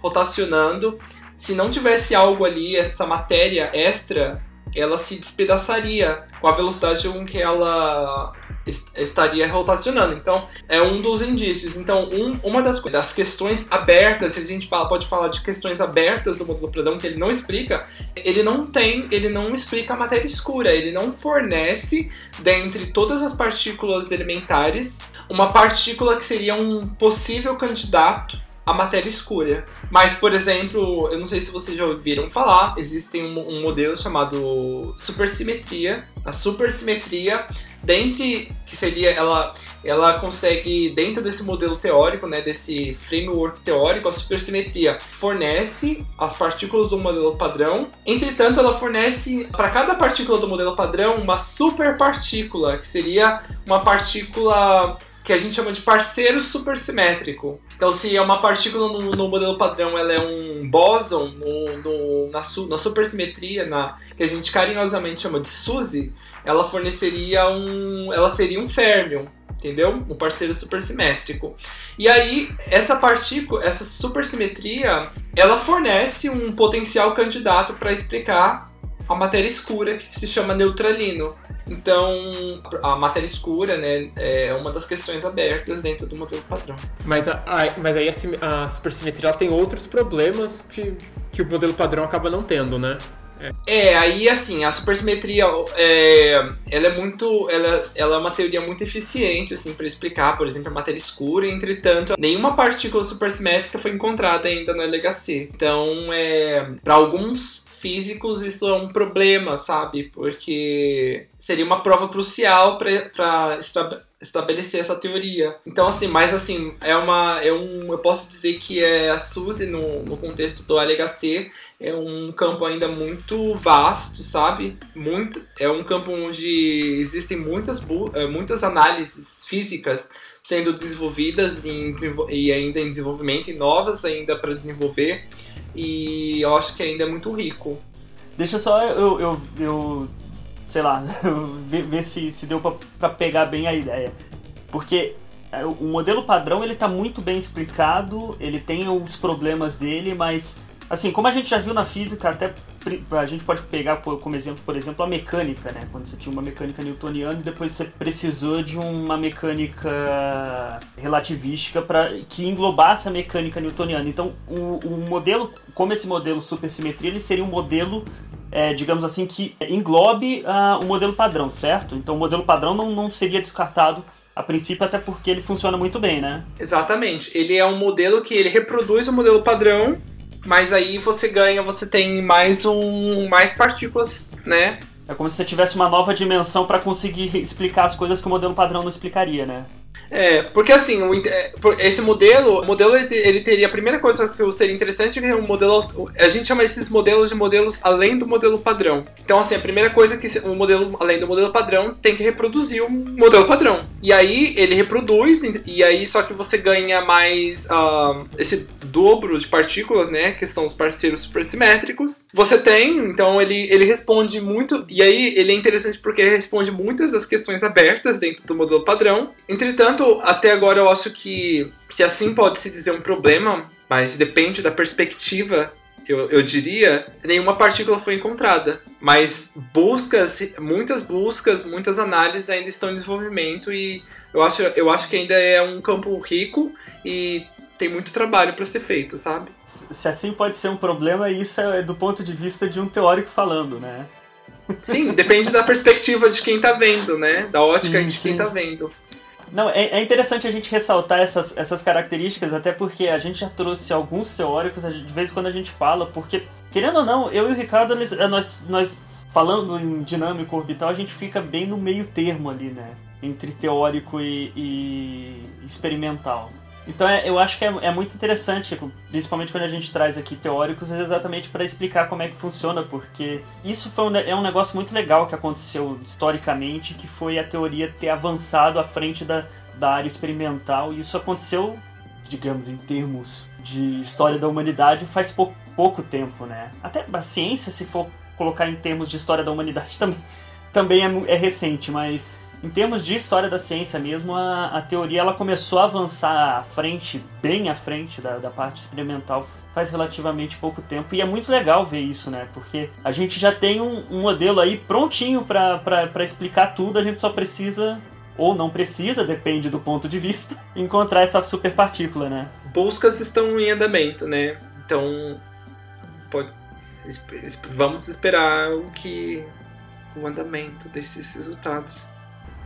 rotacionando, se não tivesse algo ali, essa matéria extra, ela se despedaçaria com a velocidade com que ela es- estaria rotacionando. Então, é um dos indícios. Então, um- uma das, das questões abertas, se a gente fala, pode falar de questões abertas do modelo padrão que ele não explica, ele não tem, ele não explica a matéria escura, ele não fornece, dentre todas as partículas elementares, uma partícula que seria um possível candidato à matéria escura. Mas, por exemplo, eu não sei se vocês já ouviram falar, existe um, um modelo chamado supersimetria. A supersimetria, dentre que seria ela ela consegue dentro desse modelo teórico, né, desse framework teórico, a supersimetria fornece as partículas do modelo padrão. Entretanto, ela fornece para cada partícula do modelo padrão uma superpartícula, que seria uma partícula que a gente chama de parceiro supersimétrico. Então, se é uma partícula no, no modelo padrão, ela é um bóson no, no- na, su- na supersimetria, na, que a gente carinhosamente chama de SUSY, ela forneceria um. Ela seria um férmion, entendeu? Um parceiro supersimétrico. E aí, essa partícula, essa supersimetria, ela fornece um potencial candidato para explicar a matéria escura que se chama neutralino. Então, a matéria escura, né, é uma das questões abertas dentro do modelo padrão. Mas, a, a- mas aí a, a supersimetria tem outros problemas que, que o modelo padrão acaba não tendo, né? É, aí assim, a supersimetria, é, ela é muito, ela, ela é uma teoria muito eficiente, assim, para explicar, por exemplo, a matéria escura, entretanto, nenhuma partícula supersimétrica foi encontrada ainda no LHC. Então, é, para alguns físicos isso é um problema, sabe? Porque seria uma prova crucial para estabelecer essa teoria. Então, assim, mas assim, é uma. É um, eu posso dizer que é a SUSE no, no contexto do LHC é um campo ainda muito vasto, sabe? Muito, é um campo onde existem muitas, eh, muitas análises físicas sendo desenvolvidas em e ainda em desenvolvimento, e novas ainda para desenvolver. E eu acho que ainda é muito rico. Deixa só eu, eu, eu sei lá, *laughs* ver, ver se, se deu pra pegar bem a ideia. Porque é, o modelo padrão ele tá muito bem explicado, ele tem os problemas dele, mas assim, como a gente já viu na física, até a gente pode pegar como exemplo, por exemplo, a mecânica, né? Quando você tinha uma mecânica newtoniana e depois você precisou de uma mecânica relativística para que englobasse a mecânica newtoniana. Então, o, o modelo, como esse modelo supersimetria, ele seria um modelo é, digamos assim, que englobe ah, o modelo padrão, certo? Então o modelo padrão não, não seria descartado a princípio, até porque ele funciona muito bem, né? Exatamente. Ele é um modelo que ele reproduz o modelo padrão, mas aí você ganha, você tem mais um mais partículas, né? É como se você tivesse uma nova dimensão para conseguir explicar as coisas que o modelo padrão não explicaria, né? É, porque assim, é, esse modelo, modelo ele, teria a primeira coisa que seria interessante é o modelo, a gente chama esses modelos de modelos além do modelo padrão. Então assim, a primeira coisa é que o modelo além do modelo padrão tem que reproduzir o modelo padrão. E aí ele reproduz e aí só que você ganha mais uh, esse dobro de partículas, né, que são os parceiros supersimétricos. Você tem, então ele ele responde muito e aí ele é interessante porque ele responde muitas das questões abertas dentro do modelo padrão. Entretanto Portanto, até agora eu acho que, se assim pode se dizer um problema, mas depende da perspectiva eu, eu, diria, nenhuma partícula foi encontrada. Mas buscas, muitas buscas, muitas análises ainda estão em desenvolvimento e eu acho, eu acho que ainda é um campo rico e tem muito trabalho para ser feito, sabe? Se assim pode ser um problema, isso é do ponto de vista de um teórico falando, né? Sim, depende da perspectiva de quem tá vendo, né? Da ótica sim, de quem sim. tá vendo. Não, é, é, interessante a gente ressaltar essas, essas características, até porque a gente já trouxe alguns teóricos, de vez em quando a gente fala, porque, querendo ou não, eu e o Ricardo, é, nós, nós falando em dinâmico orbital, a gente fica bem no meio termo ali, né? Entre teórico e, e experimental. Então é, eu acho que é, é, muito interessante, principalmente quando a gente traz aqui teóricos, exatamente para explicar como é que funciona, porque isso foi um, é um negócio muito legal que aconteceu historicamente, que foi a teoria ter avançado à frente da, da área experimental, e isso aconteceu, digamos, em termos de história da humanidade, faz pou, pouco tempo, né? Até a ciência, se for colocar em termos de história da humanidade, *laughs* também, também é, é recente, mas em termos de história da ciência mesmo, a, a teoria ela começou a avançar à frente, bem à frente da, da parte experimental faz relativamente pouco tempo e é muito legal ver isso, né? Porque a gente já tem um, um modelo aí prontinho para explicar tudo, a gente só precisa ou não precisa, depende do ponto de vista, *laughs* encontrar essa superpartícula, né? Buscas estão em andamento, né? Então, pode, vamos esperar o que o andamento desses resultados.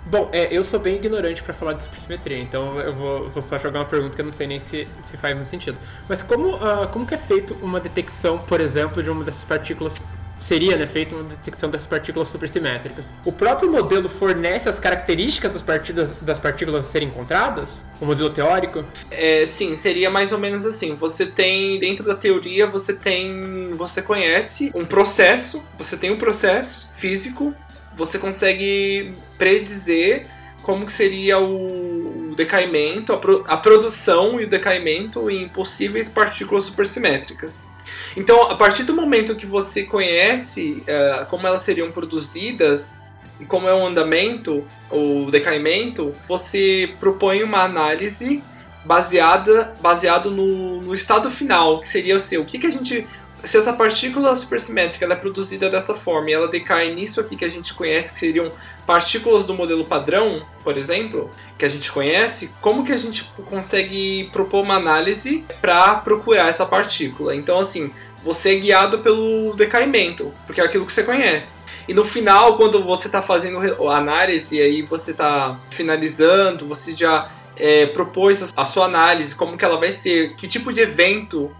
Bom, é, eu sou bem ignorante para falar de supersimetria, então eu vou, vou, só jogar uma pergunta que eu não sei nem se, se faz muito sentido. Mas como, uh, como que é feito uma detecção, por exemplo, de uma dessas partículas seria né, feita uma detecção dessas partículas supersimétricas. O próprio modelo fornece as características das, partidas, das partículas a serem encontradas? O modelo teórico? É, sim, seria mais ou menos assim. Você tem, dentro da teoria, você tem. Você conhece um processo, você tem um processo físico você consegue predizer como que seria o decaimento, a, pro, a, produção e o decaimento em possíveis partículas supersimétricas. Então, a partir do momento que você conhece uh, como elas seriam produzidas e como é o andamento, o decaimento, você propõe uma análise baseada baseado no, no estado final, que seria o seu. O que, que a gente se essa partícula supersimétrica é produzida dessa forma e ela decai nisso aqui que a gente conhece, que seriam partículas do modelo padrão, por exemplo, que a gente conhece, como que a gente consegue propor uma análise para procurar essa partícula? Então, assim, você é guiado pelo decaimento, porque é aquilo que você conhece. E no final, quando você está fazendo a análise aí você está finalizando, você já é, propôs a sua análise, como que ela vai ser, que tipo de evento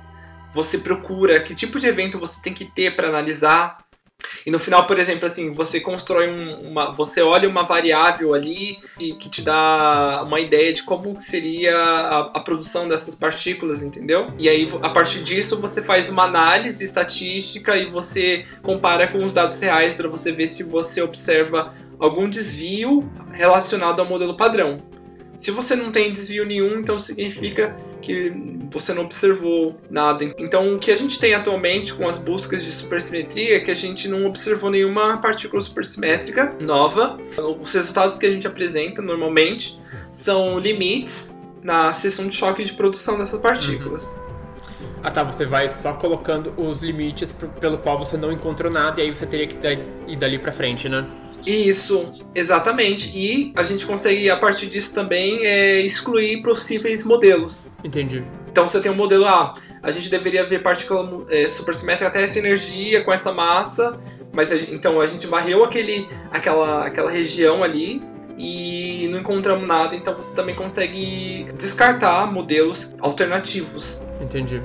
você procura, que tipo de evento você tem que ter para analisar. E no final, por exemplo, assim, você constrói um, uma. Você olha uma variável ali que, que te dá uma ideia de como seria a, a, produção dessas partículas, entendeu? E aí, a partir disso, você faz uma análise estatística e você compara com os dados reais para você ver se você observa algum desvio relacionado ao modelo padrão. Se você não tem desvio nenhum, então significa que você não observou nada. Então, o que a gente tem atualmente com as buscas de supersimetria é que a gente não observou nenhuma partícula supersimétrica nova. Os resultados que a gente apresenta normalmente são limites na seção de choque de produção dessas partículas. Uhum. Ah tá, você vai só colocando os limites pelo qual você não encontrou nada e aí você teria que ir dali para frente, né? Isso, exatamente. E a gente consegue, a partir disso também, é, excluir possíveis modelos. Entendi. Então você tem um modelo A. Ah, a gente deveria ver partícula é, supersimétrica até essa energia com essa massa, mas a, então a gente varreu aquele, aquela, aquela região ali e não encontramos nada, então você também consegue descartar modelos alternativos. Entendi.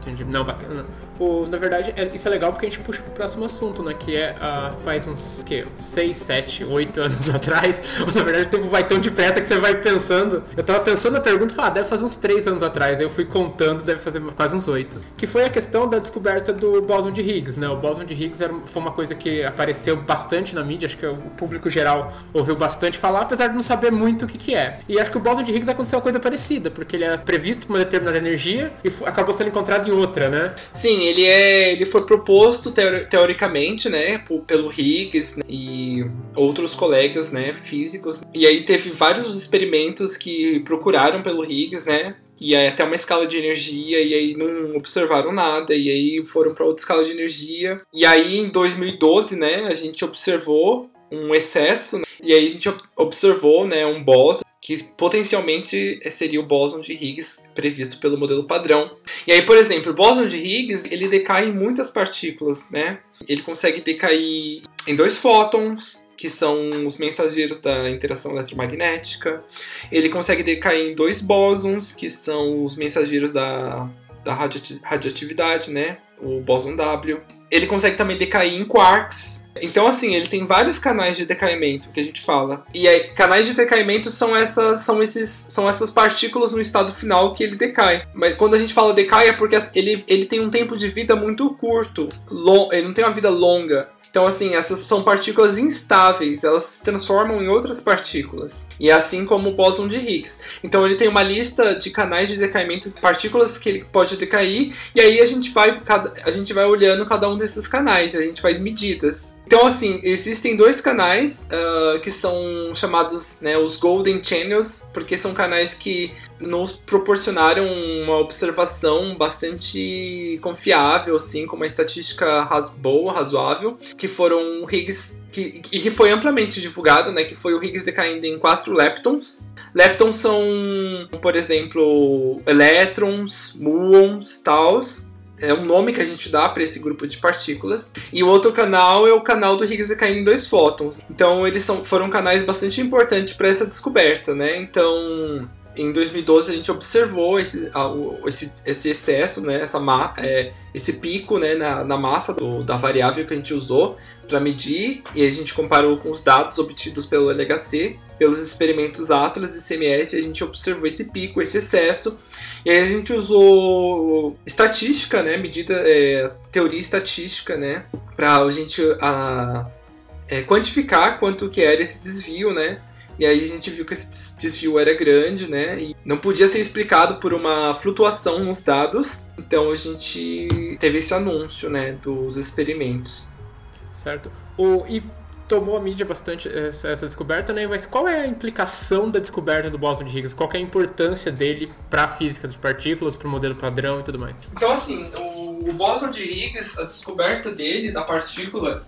Entendi. Não, bacana. O, na verdade, é, isso é legal porque a gente puxa pro próximo assunto, né? Que é uh, faz uns que, 6, 7, 8 anos *laughs* atrás. Ou na verdade o tempo vai tão depressa que você vai pensando. Eu tava pensando na pergunta e falei, ah, deve fazer uns 3 anos atrás. Aí eu fui contando, deve fazer quase uns 8. Que foi a questão da descoberta do bóson de Higgs, né? O bóson de Higgs era, foi uma coisa que apareceu bastante na mídia, acho que o público geral ouviu bastante falar, apesar de não saber muito o que, que é. E acho que o bóson de Higgs aconteceu uma coisa parecida, porque ele é previsto para uma determinada energia e acabou sendo encontrado em outra, né? Sim, ele é ele foi proposto teori teoricamente, né, pelo Higgs né, e outros colegas, né, físicos. E aí teve vários experimentos que procuraram pelo Higgs, né, e aí até uma escala de energia e aí não observaram nada e aí foram para outra escala de energia. E aí em 2012, né, a gente observou um excesso né, e aí a gente observou, né, um bóson que potencialmente seria o bóson de Higgs previsto pelo modelo padrão. E aí, por exemplo, o bóson de Higgs, ele decai em muitas partículas, né? Ele consegue decair em dois fótons, que são os mensageiros da interação eletromagnética. Ele consegue decair em dois bósons, que são os mensageiros da, da radioatividade, né? O bóson W ele consegue também decair em quarks. Então, assim, ele tem vários canais de decaimento que a gente fala. E aí, canais de decaimento são essas, são, esses, são essas partículas no estado final que ele decai. Mas quando a gente fala decai é porque ele, ele tem um tempo de vida muito curto. Long, ele não tem uma vida longa. Então, assim, essas são partículas instáveis, elas se transformam em outras partículas. E é assim como o bóson de Higgs. Então, ele tem uma lista de canais de decaimento, partículas que ele pode decair, e aí a gente vai, a gente vai olhando cada um desses canais, a gente faz medidas. Então, assim, existem dois canais uh, que são chamados né, os Golden Channels, porque são canais que nos proporcionaram uma observação bastante confiável, assim, com uma estatística boa, razoável, que foram Higgs que, que foi amplamente divulgado, né, que foi o Higgs decaindo em quatro leptons. Leptons são, por exemplo, elétrons, muons, taus, é um nome que a gente dá para esse grupo de partículas. E o outro canal é o canal do Higgs decaindo em dois fótons. Então eles são, foram canais bastante importantes para essa descoberta, né? Então em 2012 a gente observou esse, esse, esse excesso, né, essa é, esse pico né, na, na massa do, da variável que a gente usou para medir e a gente comparou com os dados obtidos pelo LHC, pelos experimentos Atlas e CMS, a gente observou esse pico, esse excesso, e aí a gente usou estatística, né, medida, é, teoria estatística, né, para a gente é, quantificar quanto que era esse desvio, né, e aí a gente viu que esse desvio era grande, né? E não podia ser explicado por uma flutuação nos dados. Então a gente teve esse anúncio, né, dos experimentos. Certo. O, e tomou a mídia bastante essa, essa, descoberta, né? Mas qual é a implicação da descoberta do bóson de Higgs? Qual é a importância dele para a física de partículas, para o modelo padrão e tudo mais? Então, assim, o, o bóson de Higgs, a descoberta dele, da partícula,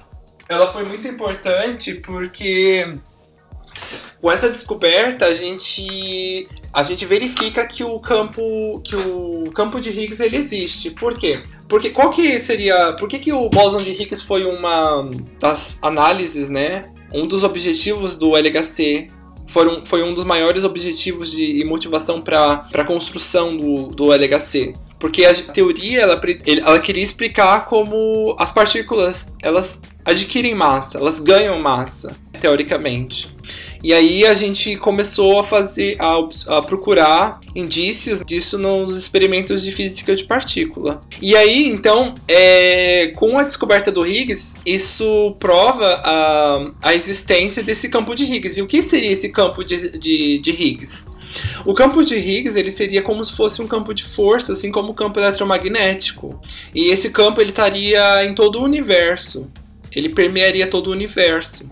ela foi muito importante porque com essa descoberta a gente a gente verifica que o campo que o campo de Higgs ele existe. Por quê? Porque qual que seria, por que, que o bóson de Higgs foi uma das análises, né? Um dos objetivos do LHC foram, foi um dos maiores objetivos de, e motivação para a construção do, do LHC. Porque a teoria ela, ela queria explicar como as partículas elas adquirem massa, elas ganham massa, teoricamente. E aí a gente começou a fazer, a, a, procurar indícios disso nos experimentos de física de partícula. E aí, então, é, com a descoberta do Higgs, isso prova a, a existência desse campo de Higgs. E o que seria esse campo de, de, de Higgs? O campo de Higgs ele seria como se fosse um campo de força, assim como o campo eletromagnético. E esse campo ele estaria em todo o universo. Ele permearia todo o universo.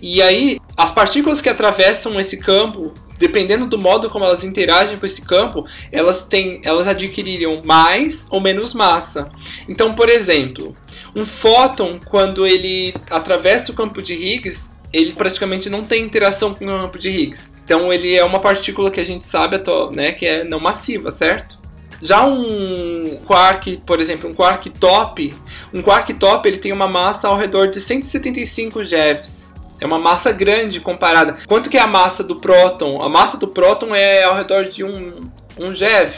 E aí, as partículas que atravessam esse campo, dependendo do modo como elas interagem com esse campo, elas têm, elas adquiririam mais ou menos massa. Então, por exemplo, um fóton, quando ele atravessa o campo de Higgs, ele praticamente não tem interação com o campo de Higgs. Então ele é uma partícula que a gente sabe né, que é não massiva, certo? Já um quark, por exemplo, um quark top, um quark top ele tem uma massa ao redor de 175 GeVs. É uma massa grande comparada. Quanto que é a massa do próton? A massa do próton é ao redor de um, um GeV,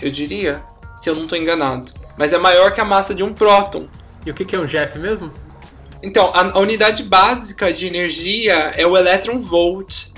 eu diria, se eu não estou enganado. mas é maior que a massa de um próton. E o que, que é um GeV mesmo? Então, a, a unidade básica de energia é o elétron volt.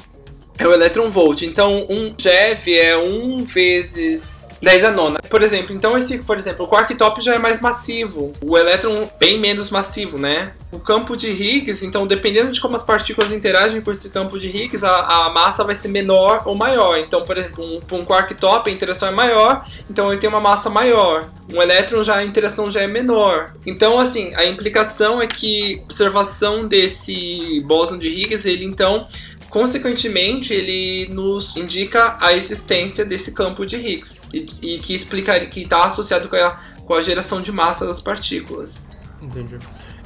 É o elétron volt. Então, um GeV é 1 vezes 10 a nona. Por exemplo, então esse, por exemplo, o quark top já é mais massivo, o elétron bem menos massivo, né? O campo de Higgs, então dependendo de como as partículas interagem com esse campo de Higgs, a, a massa vai ser menor ou maior. Então, por exemplo, um, um quark top a interação é maior, então ele tem uma massa maior. Um elétron já a interação já é menor. Então, assim, a implicação é que observação desse bóson de Higgs, ele então Consequentemente, ele nos indica a existência desse campo de Higgs e, e que explicaria que está associado com a, com a geração de massa das partículas. Entendi.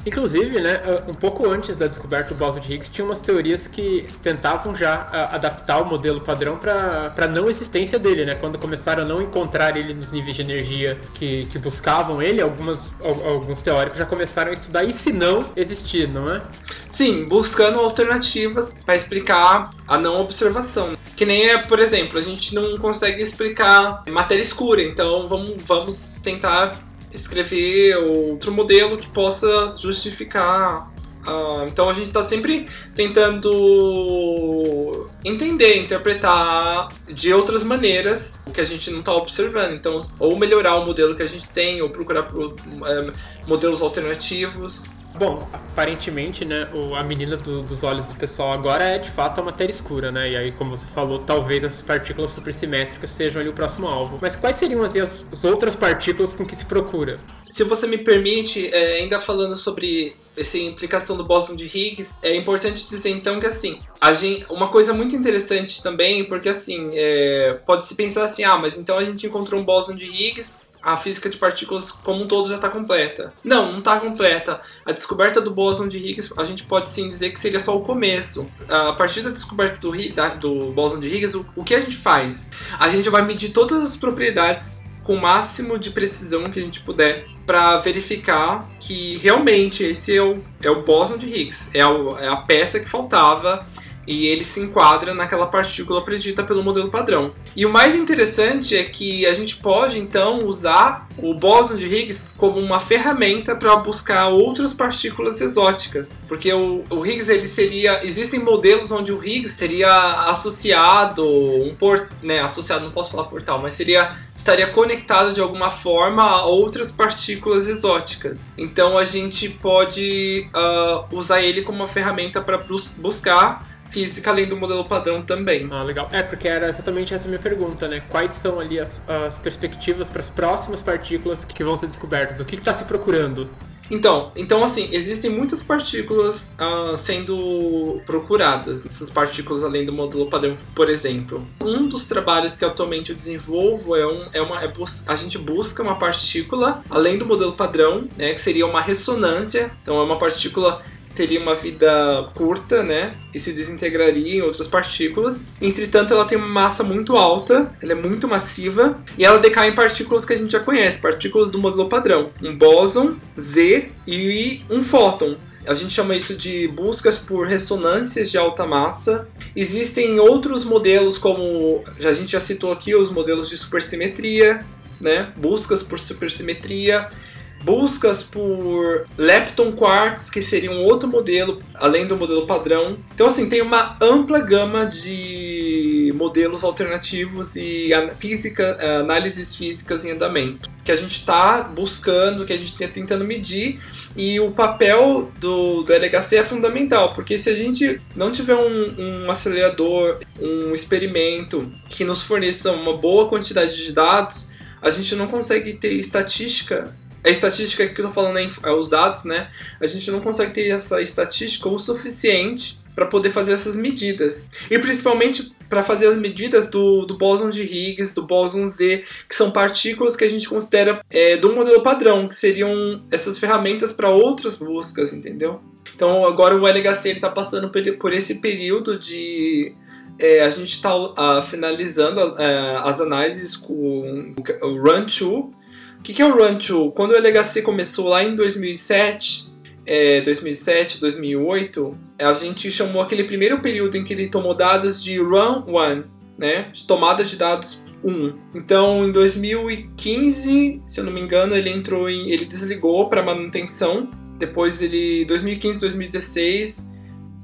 Inclusive, né, um pouco antes da descoberta do bóson de Higgs, tinha umas teorias que tentavam já adaptar o modelo padrão para a não existência dele, né? Quando começaram a não encontrar ele nos níveis de energia que, que buscavam ele, algumas, alguns teóricos já começaram a estudar e se não existir, não é? Sim, buscando alternativas para explicar a não observação. Que nem é, por exemplo, a gente não consegue explicar matéria escura, então vamos, vamos tentar escrever outro modelo que possa justificar. Uh, então a gente está sempre tentando entender, interpretar de outras maneiras o que a gente não está observando. Então, ou melhorar o modelo que a gente tem, ou procurar por, é, modelos alternativos. Bom, aparentemente, né, a menina do, dos olhos do pessoal agora é de fato a matéria escura, né? E aí, como você falou, talvez essas partículas supersimétricas sejam ali o próximo alvo. Mas quais seriam as, as outras partículas com que se procura? Se você me permite, é, ainda falando sobre essa implicação do bóson de Higgs, é importante dizer então que assim, gente, uma coisa muito interessante também, porque assim, é, pode se pensar assim, ah, mas então a gente encontrou um bóson de Higgs a física de partículas como um todo já está completa. Não, não está completa. A descoberta do bóson de Higgs, a gente pode sim dizer que seria só o começo. A partir da descoberta do, do bóson de Higgs, o, o que a gente faz? A gente vai medir todas as propriedades com o máximo de precisão que a gente puder para verificar que realmente esse é o, é o bóson de Higgs, é, o, é a peça que faltava e ele se enquadra naquela partícula predita pelo modelo padrão. E o mais interessante é que a gente pode então usar o bóson de Higgs como uma ferramenta para buscar outras partículas exóticas, porque o, o, Higgs ele seria existem modelos onde o Higgs seria associado um port, né, associado não posso falar portal, mas seria estaria conectado de alguma forma a outras partículas exóticas. Então a gente pode uh, usar ele como uma ferramenta para bus buscar física além do modelo padrão também. Ah, legal. É, porque era exatamente essa minha pergunta, né? Quais são ali as, as perspectivas para as próximas partículas que vão ser descobertas? O que está se procurando? Então, então assim, existem muitas partículas uh, sendo procuradas, essas partículas além do modelo padrão, por exemplo. Um dos trabalhos que atualmente eu desenvolvo é, um, é uma. É a gente busca uma partícula além do modelo padrão, né? Que seria uma ressonância. Então é uma partícula teria uma vida curta, né? E se desintegraria em outras partículas. Entretanto, ela tem uma massa muito alta, ela é muito massiva e ela decai em partículas que a gente já conhece, partículas do modelo padrão: um bóson, Z e um fóton. A gente chama isso de buscas por ressonâncias de alta massa. Existem outros modelos, como a gente já citou aqui, os modelos de supersimetria, né? Buscas por supersimetria buscas por lepton quarks, que seria um outro modelo, além do modelo padrão. Então, assim, tem uma ampla gama de modelos alternativos e física, análises físicas em andamento que a gente está buscando, que a gente está tentando medir, e o papel do, do LHC é fundamental, porque se a gente não tiver um, um acelerador, um experimento que nos forneça uma boa quantidade de dados, a gente não consegue ter estatística a estatística que eu tô falando é, é os dados, né? A gente não consegue ter essa estatística o suficiente para poder fazer essas medidas. E principalmente para fazer as medidas do, do bóson de Higgs, do bóson Z, que são partículas que a gente considera é, do modelo padrão, que seriam essas ferramentas para outras buscas, entendeu? Então agora o LHC está passando por esse período de é, a gente está uh, finalizando uh, as análises com o Run 2, o que, que é o Run 2? Quando o LHC começou lá em 2007, é, 2007, 2008, a gente chamou aquele primeiro período em que ele tomou dados de Run 1, né? De tomada de dados 1. Então, em 2015, se eu não me engano, ele entrou em, ele desligou para manutenção. Depois ele 2015, 2016,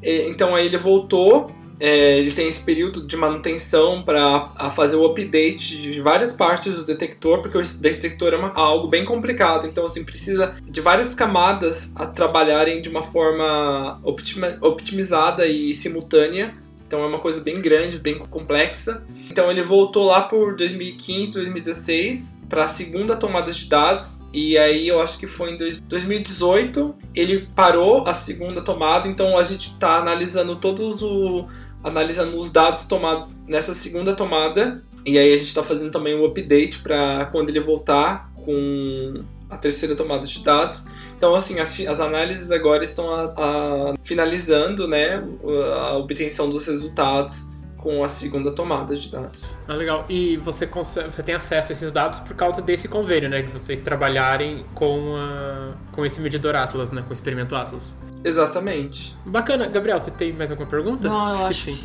é, então aí ele voltou. É, ele tem esse período de manutenção para fazer o update de várias partes do detector, porque o detector é uma, algo bem complicado. Então, assim, precisa de várias camadas a trabalharem de uma forma optima, optimizada e simultânea então é uma coisa bem grande, bem complexa. Então ele voltou lá por 2015, 2016 para a segunda tomada de dados e aí eu acho que foi em 2018 ele parou a segunda tomada. Então a gente está analisando todos o analisando os dados tomados nessa segunda tomada e aí a gente está fazendo também um update para quando ele voltar com a terceira tomada de dados. Então, assim, as, as análises agora estão a, a, finalizando, né, a obtenção dos resultados com a segunda tomada de dados. Ah, legal. E você, consegue, você tem acesso a esses dados por causa desse convênio, né? De vocês trabalharem com, a, com esse medidor Atlas, né? Com o experimento Atlas. Exatamente. Bacana. Gabriel, você tem mais alguma pergunta? Não, eu acho, acho que sim.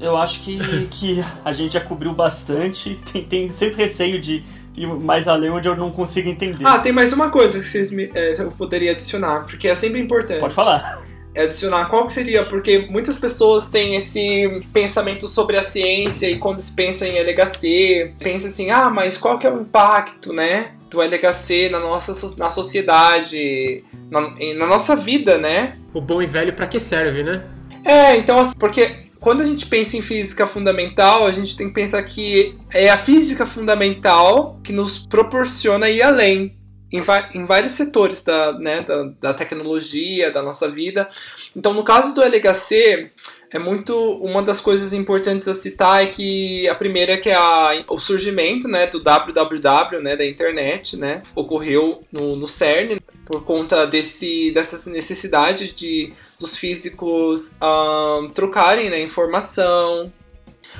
Eu acho que, que a gente já cobriu bastante. Tem, tem sempre receio de e mais além onde eu não consigo entender. Ah, tem mais uma coisa que vocês me, é, eu poderia adicionar, porque é sempre importante. Pode falar. É adicionar qual que seria, porque muitas pessoas têm esse pensamento sobre a ciência e quando se pensa em LHC, pensa assim, ah, mas qual que é o impacto, né, do LHC na nossa na sociedade, na, na nossa vida, né? O bom e velho para que serve, né? É, então, assim, porque quando a gente pensa em física fundamental, a gente tem que pensar que é a física fundamental que nos proporciona ir além em, em vários setores da, né, da, da, tecnologia, da nossa vida. Então, no caso do LHC, é muito uma das coisas importantes a citar é que a primeira é que é a, o surgimento né, do www, né, da internet, né, ocorreu no, no CERN por conta desse, dessa necessidade de dos físicos um, trocarem né, informação.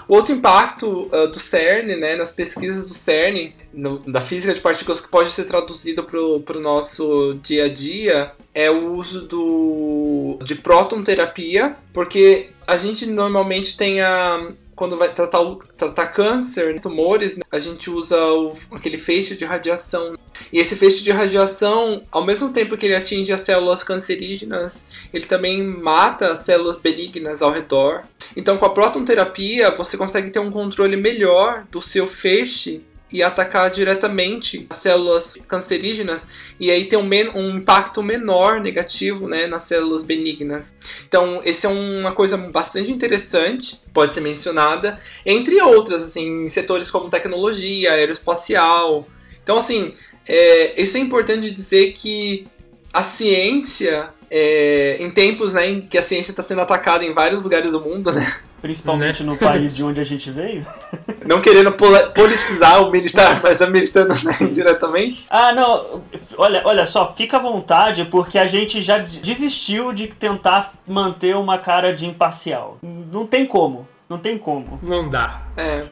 O outro impacto uh, do CERN, né, nas pesquisas do CERN, no, da física de partículas que pode ser traduzido para o nosso dia a dia, é o uso do, de próton terapia, porque a gente normalmente tem a. Quando vai tratar, tratar câncer, tumores, né, a gente usa o, aquele feixe de radiação. E esse feixe de radiação, ao mesmo tempo que ele atinge as células cancerígenas, ele também mata as células benignas ao redor. Então, com a protonterapia, você consegue ter um controle melhor do seu feixe e atacar diretamente as células cancerígenas e aí ter um, um impacto menor negativo né, nas células benignas. Então, esse é uma coisa bastante interessante, pode ser mencionada, entre outras, assim, em setores como tecnologia, aeroespacial. Então, assim, é, isso é importante dizer que a ciência, é, em tempos né, em que a ciência está sendo atacada em vários lugares do mundo, né? Principalmente né? no país de onde a gente veio. *laughs* Não querendo politizar o militar, mas já militando *laughs* né, diretamente. Ah, não. Olha, olha só, fica à vontade, porque a gente já desistiu de tentar manter uma cara de imparcial. Não tem como. Não tem como. Não dá. É.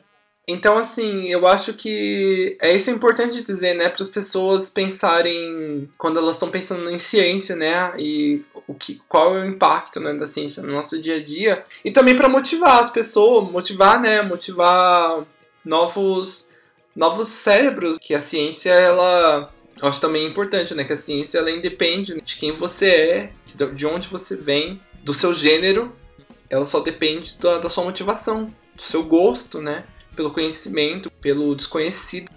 Então, assim, eu acho que é isso é importante dizer, né, para as pessoas pensarem quando elas estão pensando em ciência, né, e o que, qual é o impacto, né, da ciência no nosso dia a dia, e também para motivar as pessoas, motivar, né, motivar novos novos cérebros, que a ciência ela eu acho também importante, né, que a ciência ela independe de quem você é, de onde você vem, do seu gênero, ela só depende da, da sua motivação, do seu gosto, né? Pelo conhecimento, pelo desconhecido.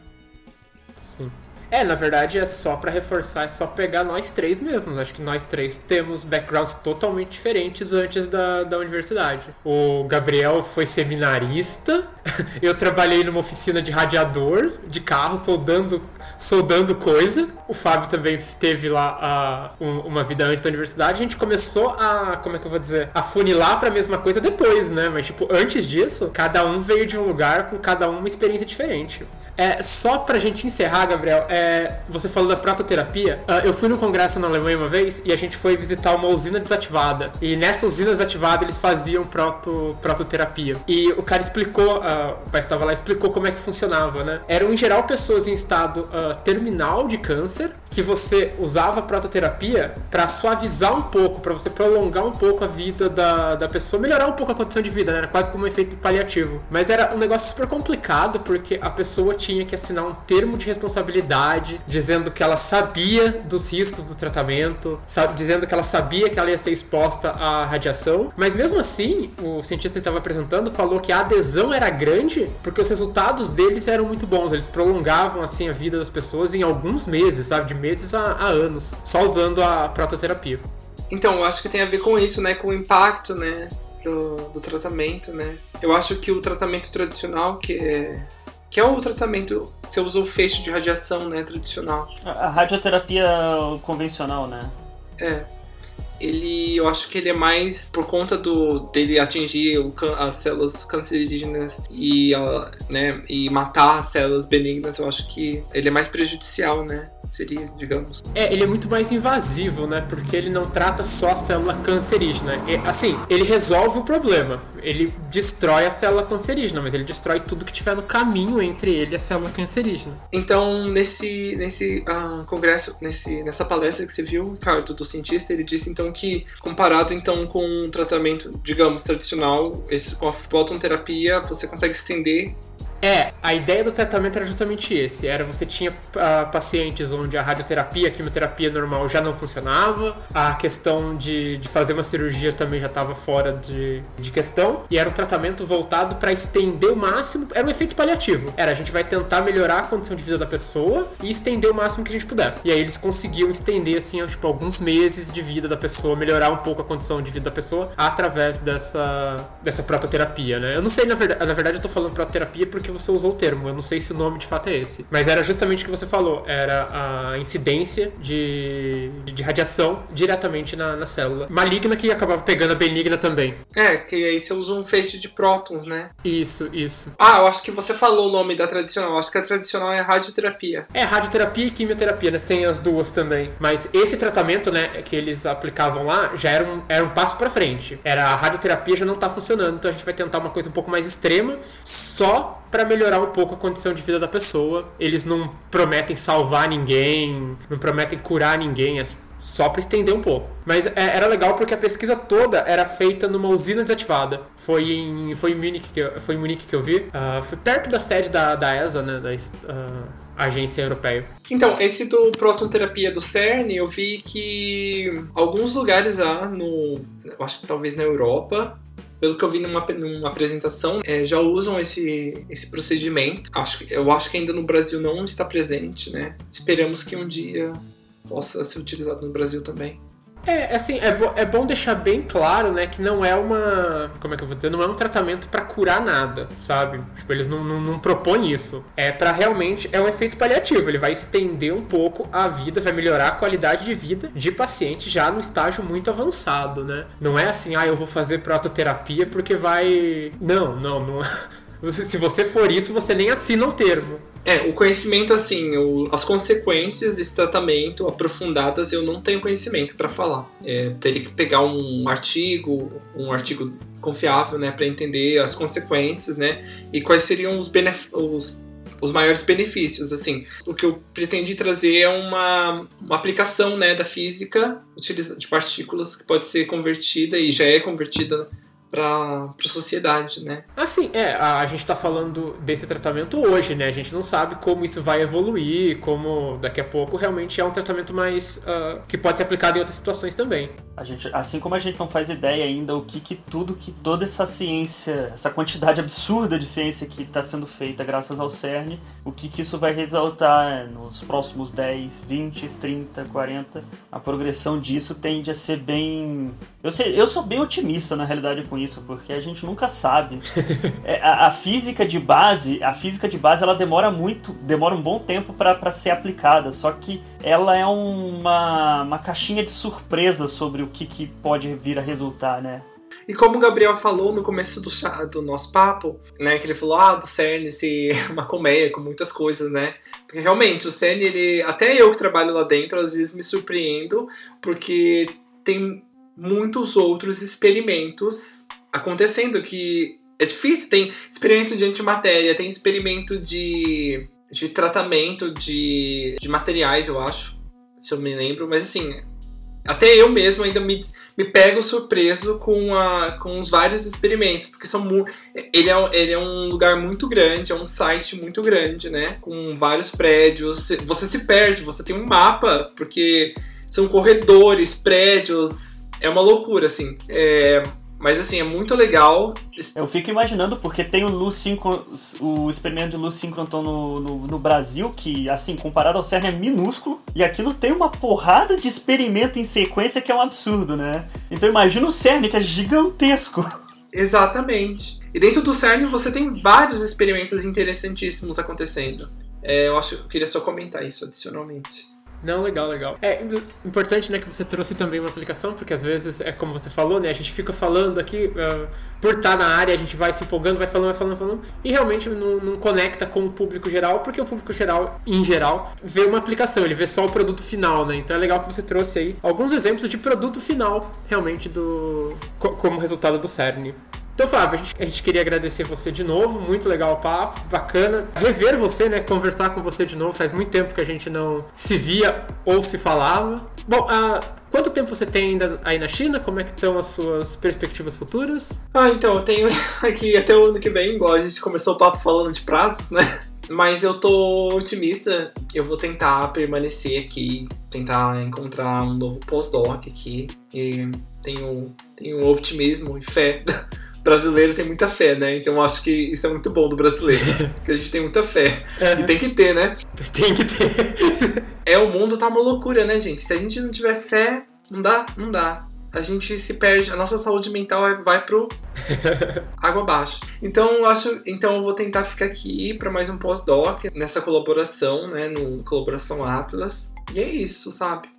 É, na verdade é só para reforçar, é só pegar nós três mesmos. Acho que nós três temos backgrounds totalmente diferentes antes da, da universidade. O Gabriel foi seminarista, *laughs* eu trabalhei numa oficina de radiador de carro, soldando, soldando coisa. O Fábio também teve lá a, uma vida antes da universidade. A gente começou a, como é que eu vou dizer, a funilar pra mesma coisa depois, né? Mas, tipo, antes disso, cada um veio de um lugar com cada um uma experiência diferente. É, só pra gente encerrar, Gabriel, é, você falou da prototerapia. Uh, eu fui no congresso na Alemanha uma vez e a gente foi visitar uma usina desativada. E nessa usina desativada eles faziam proto, prototerapia. E o cara explicou, uh, o pai estava lá, explicou como é que funcionava, né? Eram em geral pessoas em estado uh, terminal de câncer que você usava prototerapia para suavizar um pouco, para você prolongar um pouco a vida da, da pessoa, melhorar um pouco a condição de vida, né? Era quase como um efeito paliativo. Mas era um negócio super complicado porque a pessoa tinha que assinar um termo de responsabilidade dizendo que ela sabia dos riscos do tratamento, sabe, dizendo que ela sabia que ela ia ser exposta à radiação. Mas mesmo assim, o cientista que estava apresentando falou que a adesão era grande porque os resultados deles eram muito bons. Eles prolongavam assim a vida das pessoas em alguns meses, sabe? De meses a, a anos, só usando a prototerapia. Então, eu acho que tem a ver com isso, né? Com o impacto, né? Do, do tratamento, né? Eu acho que o tratamento tradicional, que é que é o tratamento, você usa o feixe de radiação, né, tradicional. A, a radioterapia convencional, né? É ele eu acho que ele é mais por conta do dele atingir o, as células cancerígenas e né e matar as células benignas eu acho que ele é mais prejudicial né seria, digamos. É, ele é muito mais invasivo, né? Porque ele não trata só a célula cancerígena. E, assim, ele resolve o problema. Ele destrói a célula cancerígena, mas ele destrói tudo que tiver no caminho entre ele e a célula cancerígena. Então, nesse, nesse uh, congresso, nesse, nessa palestra que você viu, Ricardo, do cientista, ele disse então que, comparado então com um tratamento, digamos, tradicional, esse, com fototerapia, você consegue estender é, a ideia do tratamento era justamente esse. Era você tinha uh, pacientes onde a radioterapia, a quimioterapia normal já não funcionava, a questão de, de fazer uma cirurgia também já estava fora de, de questão, e era um tratamento voltado para estender o máximo. Era um efeito paliativo. Era a gente vai tentar melhorar a condição de vida da pessoa e estender o máximo que a gente puder. E aí eles conseguiam estender assim, tipo, alguns meses de vida da pessoa, melhorar um pouco a condição de vida da pessoa através dessa, dessa prototerapia, né? Eu não sei, na verdade, na verdade eu tô falando prototerapia porque você usou o termo, eu não sei se o nome de fato é esse. Mas era justamente o que você falou, era a incidência de, de radiação diretamente na, na célula. Maligna que acabava pegando a benigna também. É, que aí você usa um feixe de prótons, né? Isso, isso. Ah, eu acho que você falou o nome da tradicional, eu acho que a tradicional é radioterapia. É, radioterapia e quimioterapia, né? Tem as duas também. Mas esse tratamento, né, que eles aplicavam lá, já era um, era um passo para frente. Era a radioterapia já não tá funcionando, então a gente vai tentar uma coisa um pouco mais extrema, só para melhorar um pouco a condição de vida da pessoa. Eles não prometem salvar ninguém, não prometem curar ninguém, é só para estender um pouco. Mas é, era legal porque a pesquisa toda era feita numa usina desativada. Foi em, foi em, Munique, que eu, foi em Munique que eu vi. Uh, foi perto da sede da, da ESA, né, da uh, Agência Europeia. Então, esse do prototerapia do CERN, eu vi que alguns lugares lá no. Acho que talvez na Europa, pelo que eu vi numa, numa apresentação, é, já usam esse, esse procedimento. Acho, eu acho que ainda no Brasil não está presente, né? Esperamos que um dia possa ser utilizado no Brasil também. É, assim, é, bo é bom deixar bem claro, né, que não é uma. Como é que eu vou dizer? Não é um tratamento para curar nada, sabe? Tipo, eles não, não, não propõem isso. É para realmente. É um efeito paliativo. Ele vai estender um pouco a vida, vai melhorar a qualidade de vida de paciente já no estágio muito avançado, né? Não é assim, ah, eu vou fazer prototerapia porque vai. Não, não, não. *laughs* Se você for isso, você nem assina o termo. É, o conhecimento, assim, o, as consequências desse tratamento aprofundadas eu não tenho conhecimento para falar. É, teria que pegar um artigo, um artigo confiável, né, para entender as consequências, né, e quais seriam os, os, os maiores benefícios, assim. O que eu pretendi trazer é uma, uma aplicação, né, da física de partículas que pode ser convertida e já é convertida para a sociedade, né? Assim, é, a, a gente está falando desse tratamento hoje, né? A gente não sabe como isso vai evoluir, como daqui a pouco realmente é um tratamento mais uh, que pode ser aplicado em outras situações também. A gente, assim como a gente não faz ideia ainda o que, que tudo que toda essa ciência, essa quantidade absurda de ciência que está sendo feita graças ao CERN, o que, que isso vai resultar nos próximos 10, 20, 30, 40, a progressão disso tende a ser bem. Eu, sei, eu sou bem otimista na realidade com isso, porque a gente nunca sabe. é, a, a, física de base, a física de base, ela demora muito, demora um bom tempo para ser aplicada, só que ela é uma, uma caixinha de surpresa sobre o que, que pode vir a resultar, né? E como o Gabriel falou no começo do, do nosso papo, né, que ele falou, ah, do CERN ser *laughs* uma colmeia com muitas coisas, né? Porque realmente, o CERN, ele, até eu que trabalho lá dentro, às vezes me surpreendo, porque tem muitos outros experimentos acontecendo que é difícil. Tem experimento de antimatéria, tem experimento de, de tratamento de, de materiais, eu acho, se eu me lembro, mas assim, até eu mesmo ainda me, me pego surpreso com, a, com os vários experimentos, porque são ele é, ele é um lugar muito grande, é um site muito grande, né? Com vários prédios. Você se perde, você tem um mapa, porque são corredores, prédios. É uma loucura, assim. É, mas assim, é muito legal. Eu fico imaginando, porque tem o Lu o experimento de luz síncroton no, no, no, Brasil, que, assim, comparado ao CERN é minúsculo, e aquilo tem uma porrada de experimento em sequência que é um absurdo, né? Então imagina o CERN, que é gigantesco. Exatamente. E dentro do CERN você tem vários experimentos interessantíssimos acontecendo. É, eu acho que eu queria só comentar isso adicionalmente. Não, legal, legal. É importante, né, que você trouxe também uma aplicação, porque às vezes, é como você falou, né, a gente fica falando aqui, uh, por estar na área, a gente vai se empolgando, vai falando, vai falando, falando, e realmente não, não conecta com o público geral, porque o público geral, em geral, vê uma aplicação, ele vê só o produto final, né, então é legal que você trouxe aí alguns exemplos de produto final, realmente, do como resultado do CERN. Então, Flávio, a gente, a gente, queria agradecer você de novo, muito legal o papo, bacana. Rever você, né? Conversar com você de novo. Faz muito tempo que a gente não se via ou se falava. Bom, uh, quanto tempo você tem ainda aí na China? Como é que estão as suas perspectivas futuras? Ah, então, eu tenho *laughs* aqui até o ano que vem, igual a gente começou o papo falando de prazos, né? Mas eu tô otimista, eu vou tentar permanecer aqui, tentar encontrar um novo pós-doc aqui. E tenho, tenho otimismo e fé *laughs* brasileiro tem muita fé, né? Então acho que isso é muito bom do brasileiro. *laughs* porque a gente tem muita fé. É. E tem que ter, né? Tem que ter. *laughs* é, o mundo tá uma loucura, né, gente? Se a gente não tiver fé, não dá, não dá. A gente se perde, a nossa saúde mental vai pro *laughs* água abaixo. Então eu acho, então eu vou tentar ficar aqui para mais um pós-doc nessa colaboração, né, no colaboração Atlas. E é isso, sabe?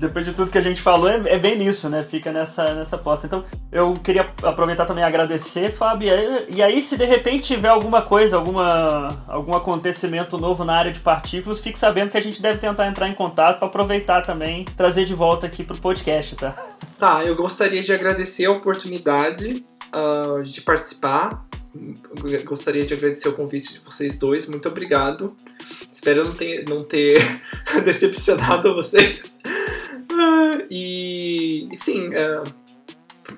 Depois de tudo que a gente falou, é, é, bem nisso, né? Fica nessa, nessa posta. Então, eu queria aproveitar também e agradecer, Fábio. E aí, se de repente tiver alguma coisa, alguma, algum acontecimento novo na área de partículas, fique sabendo que a gente deve tentar entrar em contato para aproveitar também, trazer de volta aqui pro podcast, tá? Tá, eu gostaria de agradecer a oportunidade uh, de participar. Gostaria de agradecer o convite de vocês dois. Muito obrigado. Espero não ter, não ter *laughs* decepcionado vocês. E, e sim, é,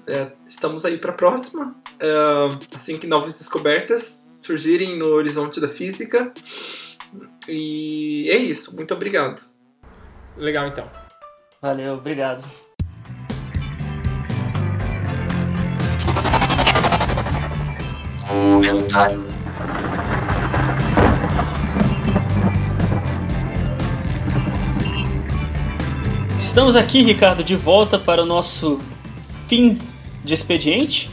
é, estamos aí para a próxima. É, assim que novas descobertas surgirem no horizonte da física. E é isso. Muito obrigado. Legal, então. Valeu, obrigado. Comentário. Estamos aqui, Ricardo, de volta para o nosso fim de expediente.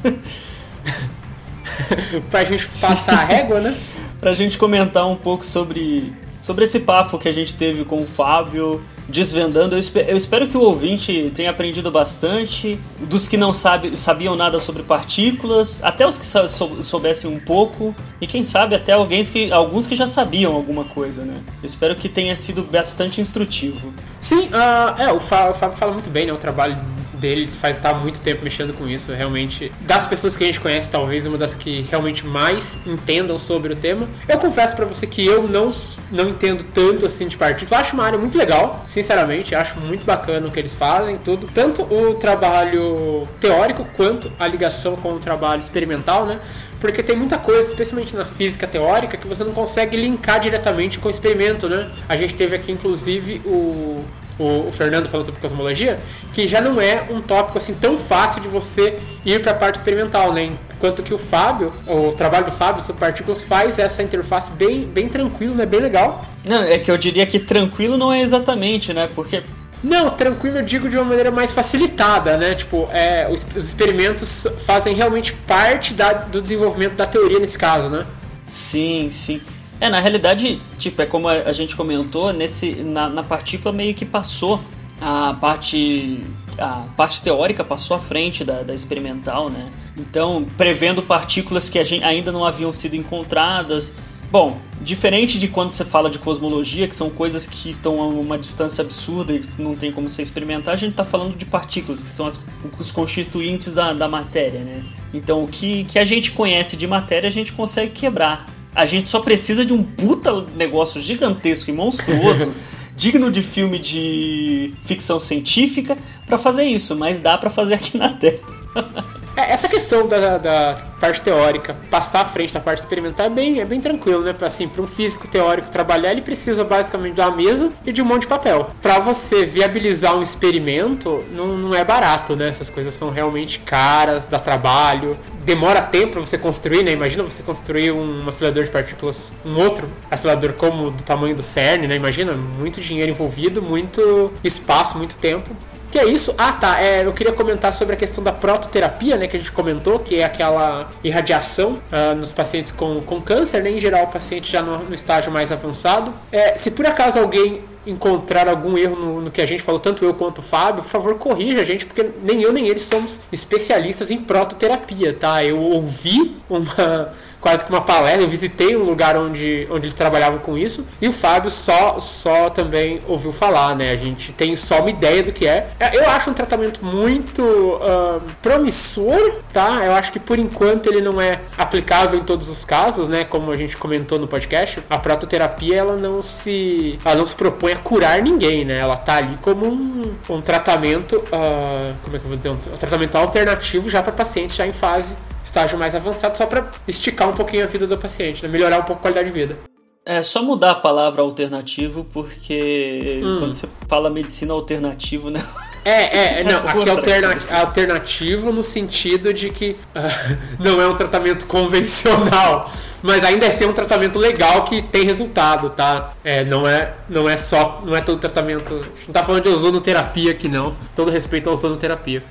*laughs* pra gente passar a régua, né? *laughs* pra gente comentar um pouco sobre, sobre esse papo que a gente teve com o Fábio, desvendando. Eu, eu espero que o ouvinte tenha aprendido bastante. Dos que não sabe, sabiam nada sobre partículas, até os que soubessem um pouco, e quem sabe até alguém que, alguns que já sabiam alguma coisa, né? Eu espero que tenha sido bastante instrutivo. Sim, uh, é, o Fábio fala muito bem, né? O trabalho dele faz tá muito tempo mexendo com isso, realmente. Das pessoas que a gente conhece, talvez uma das que realmente mais entendam sobre o tema. Eu confesso para você que eu não, não entendo tanto assim de partidos. Eu acho uma área muito legal, sinceramente, acho muito bacana o que eles fazem, tudo. Tanto o trabalho teórico quanto a ligação com o trabalho experimental, né? Porque tem muita coisa, especialmente na física teórica, que você não consegue linkar diretamente com o experimento, né? A gente teve aqui, inclusive, o o, o, Fernando falou sobre cosmologia, que já não é um tópico assim tão fácil de você ir para a parte experimental, né? Enquanto que o Fábio, o trabalho do Fábio sobre partículas faz essa interface bem, bem tranquilo, né? Bem legal. Não, é que eu diria que tranquilo não é exatamente, né? Porque não, tranquilo eu digo de uma maneira mais facilitada, né? Tipo, é, os, os experimentos fazem realmente parte da, do desenvolvimento da teoria nesse caso, né? Sim, sim. É, na realidade, tipo, é como a gente comentou, nesse, na, na partícula meio que passou a parte a parte teórica passou à frente da, da experimental, né? Então, prevendo partículas que gente, ainda não haviam sido encontradas. Bom, diferente de quando você fala de cosmologia, que são coisas que estão a uma distância absurda e não tem como você experimentar, a gente está falando de partículas, que são as, os constituintes da, da matéria, né? Então, o que, que a gente conhece de matéria, a gente consegue quebrar. A gente só precisa de um puta negócio gigantesco e monstruoso *laughs* digno de filme de ficção científica para fazer isso, mas dá para fazer aqui na Terra. *laughs* É, essa questão da, da, parte teórica passar à frente da parte experimental é bem, é bem tranquilo, né? Assim, para um físico teórico trabalhar, ele precisa basicamente uma mesa e de um monte de papel. Para você viabilizar um experimento, não, não é barato, né? Essas coisas são realmente caras, dá trabalho, demora tempo para você construir, né? Imagina você construir um acelerador de partículas, um outro acelerador como do tamanho do CERN, né? Imagina, muito dinheiro envolvido, muito espaço, muito tempo. Que é isso? Ah, tá. É, eu queria comentar sobre a questão da prototerapia, né? Que a gente comentou, que é aquela irradiação uh, nos pacientes com, com câncer, né? Em geral, o paciente já no, no estágio mais avançado. É, se por acaso alguém encontrar algum erro no, no, que a gente falou, tanto eu quanto o Fábio, por favor, corrija a gente, porque nem eu nem ele somos especialistas em prototerapia, tá? Eu ouvi uma quase que uma palestra. Eu visitei um lugar onde, onde eles trabalhavam com isso. E o Fábio só, só também ouviu falar, né? A gente tem só uma ideia do que é. é eu acho um tratamento muito uh, promissor, tá? Eu acho que por enquanto ele não é aplicável em todos os casos, né? Como a gente comentou no podcast. A prototerapia, ela não se, ela não se propõe a curar ninguém, né? Ela tá ali como um, um tratamento, uh, como é que eu vou dizer? Um, um tratamento alternativo já para pacientes já em fase estágio mais avançado só para esticar um pouquinho a vida do paciente, né? melhorar um pouco a qualidade de vida. É só mudar a palavra alternativo, porque hum. quando você fala medicina alternativo, né? *laughs* É, é, não, aqui é alterna alternativo no sentido de que uh, *laughs* não é um tratamento convencional, mas ainda é ser um tratamento legal que tem resultado, tá? É, não é, não é só, não é todo tratamento, não tá falando de ozonoterapia aqui não, todo respeito à ozonoterapia.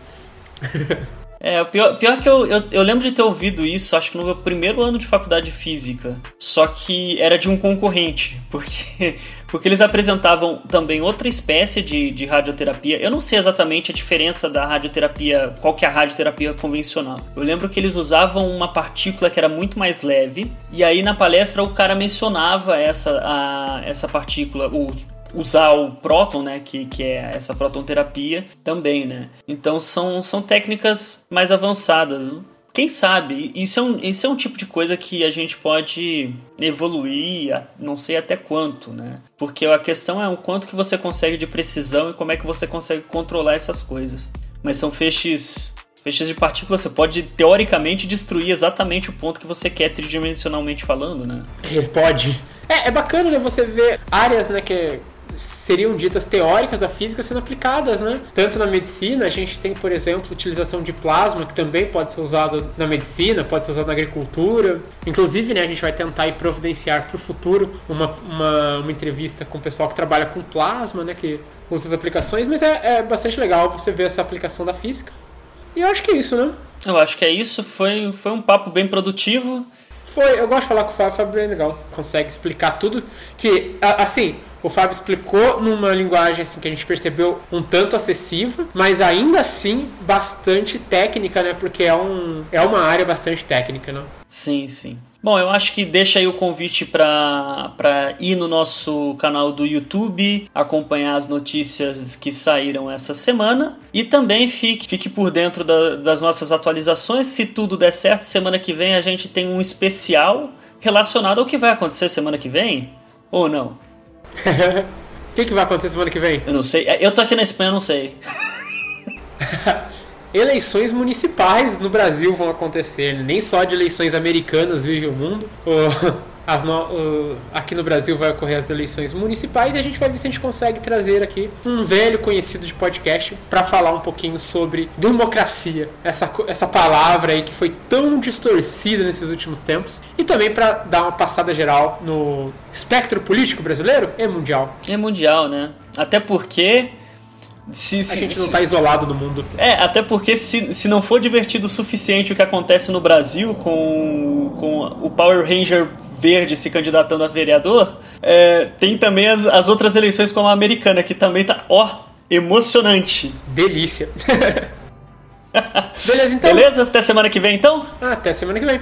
*laughs* É, pior, pior que eu, eu, eu, lembro de ter ouvido isso, acho que no meu primeiro ano de faculdade de física. Só que era de um concorrente, *laughs* porque, porque eles apresentavam também outra espécie de, de radioterapia. Eu não sei exatamente a diferença da radioterapia, qual que é a radioterapia convencional. Eu lembro que eles usavam uma partícula que era muito mais leve, e aí na palestra o cara mencionava essa, a, essa partícula, o usar o próton, né, que, que é essa protonterapia também, né? Então são, são técnicas mais avançadas. Quem sabe? Isso é, um, isso é um tipo de coisa que a gente pode evoluir, não sei até quanto, né? Porque a questão é o quanto que você consegue de precisão e como é que você consegue controlar essas coisas. Mas são feixes feixes de partículas, você pode teoricamente destruir exatamente o ponto que você quer tridimensionalmente falando, né? Pode. É, é bacana, né? Você ver áreas, né, que seriam ditas teóricas da física sendo aplicadas, né? Tanto na medicina, a gente tem, por exemplo, utilização de plasma, que também pode ser usado na medicina, pode ser usado na agricultura. Inclusive, né, a gente vai tentar providenciar para o futuro uma, uma, uma, entrevista com o pessoal que trabalha com plasma, né, que usa as aplicações, mas é, é bastante legal você ver essa aplicação da física. E eu acho que é isso, né? Eu acho que é isso. Foi, foi um papo bem produtivo. Foi, eu gosto de falar com o Fábio, o Fábio é bem legal. Consegue explicar tudo. Que, assim, o Fábio explicou numa linguagem assim, que a gente percebeu um tanto acessível, mas ainda assim bastante técnica, né? Porque é, um, é uma área bastante técnica, né? Sim, sim. Bom, eu acho que deixa aí o convite para ir no nosso canal do YouTube, acompanhar as notícias que saíram essa semana e também fique, fique por dentro da, das nossas atualizações. Se tudo der certo, semana que vem a gente tem um especial relacionado ao que vai acontecer semana que vem ou não. O *laughs* que, que vai acontecer semana que vem? Eu não sei. Eu tô aqui na Espanha, eu não sei. *laughs* eleições municipais no Brasil vão acontecer, né? nem só de eleições americanas vive o mundo. *laughs* No, aqui no Brasil vai ocorrer as eleições municipais e a gente vai ver se a gente consegue trazer aqui um velho conhecido de podcast para falar um pouquinho sobre democracia, essa, essa palavra aí que foi tão distorcida nesses últimos tempos, e também para dar uma passada geral no espectro político brasileiro e mundial. É mundial, né? Até porque se, se, a gente não está isolado no mundo. É, até porque se, se não for divertido o suficiente o que acontece no Brasil com, com o Power Ranger verde se candidatando a vereador, é, tem também as, as outras eleições como a americana, que também tá, ó, emocionante. Delícia. *laughs* Beleza, então. Beleza? Até semana que vem, então? Até semana que vem.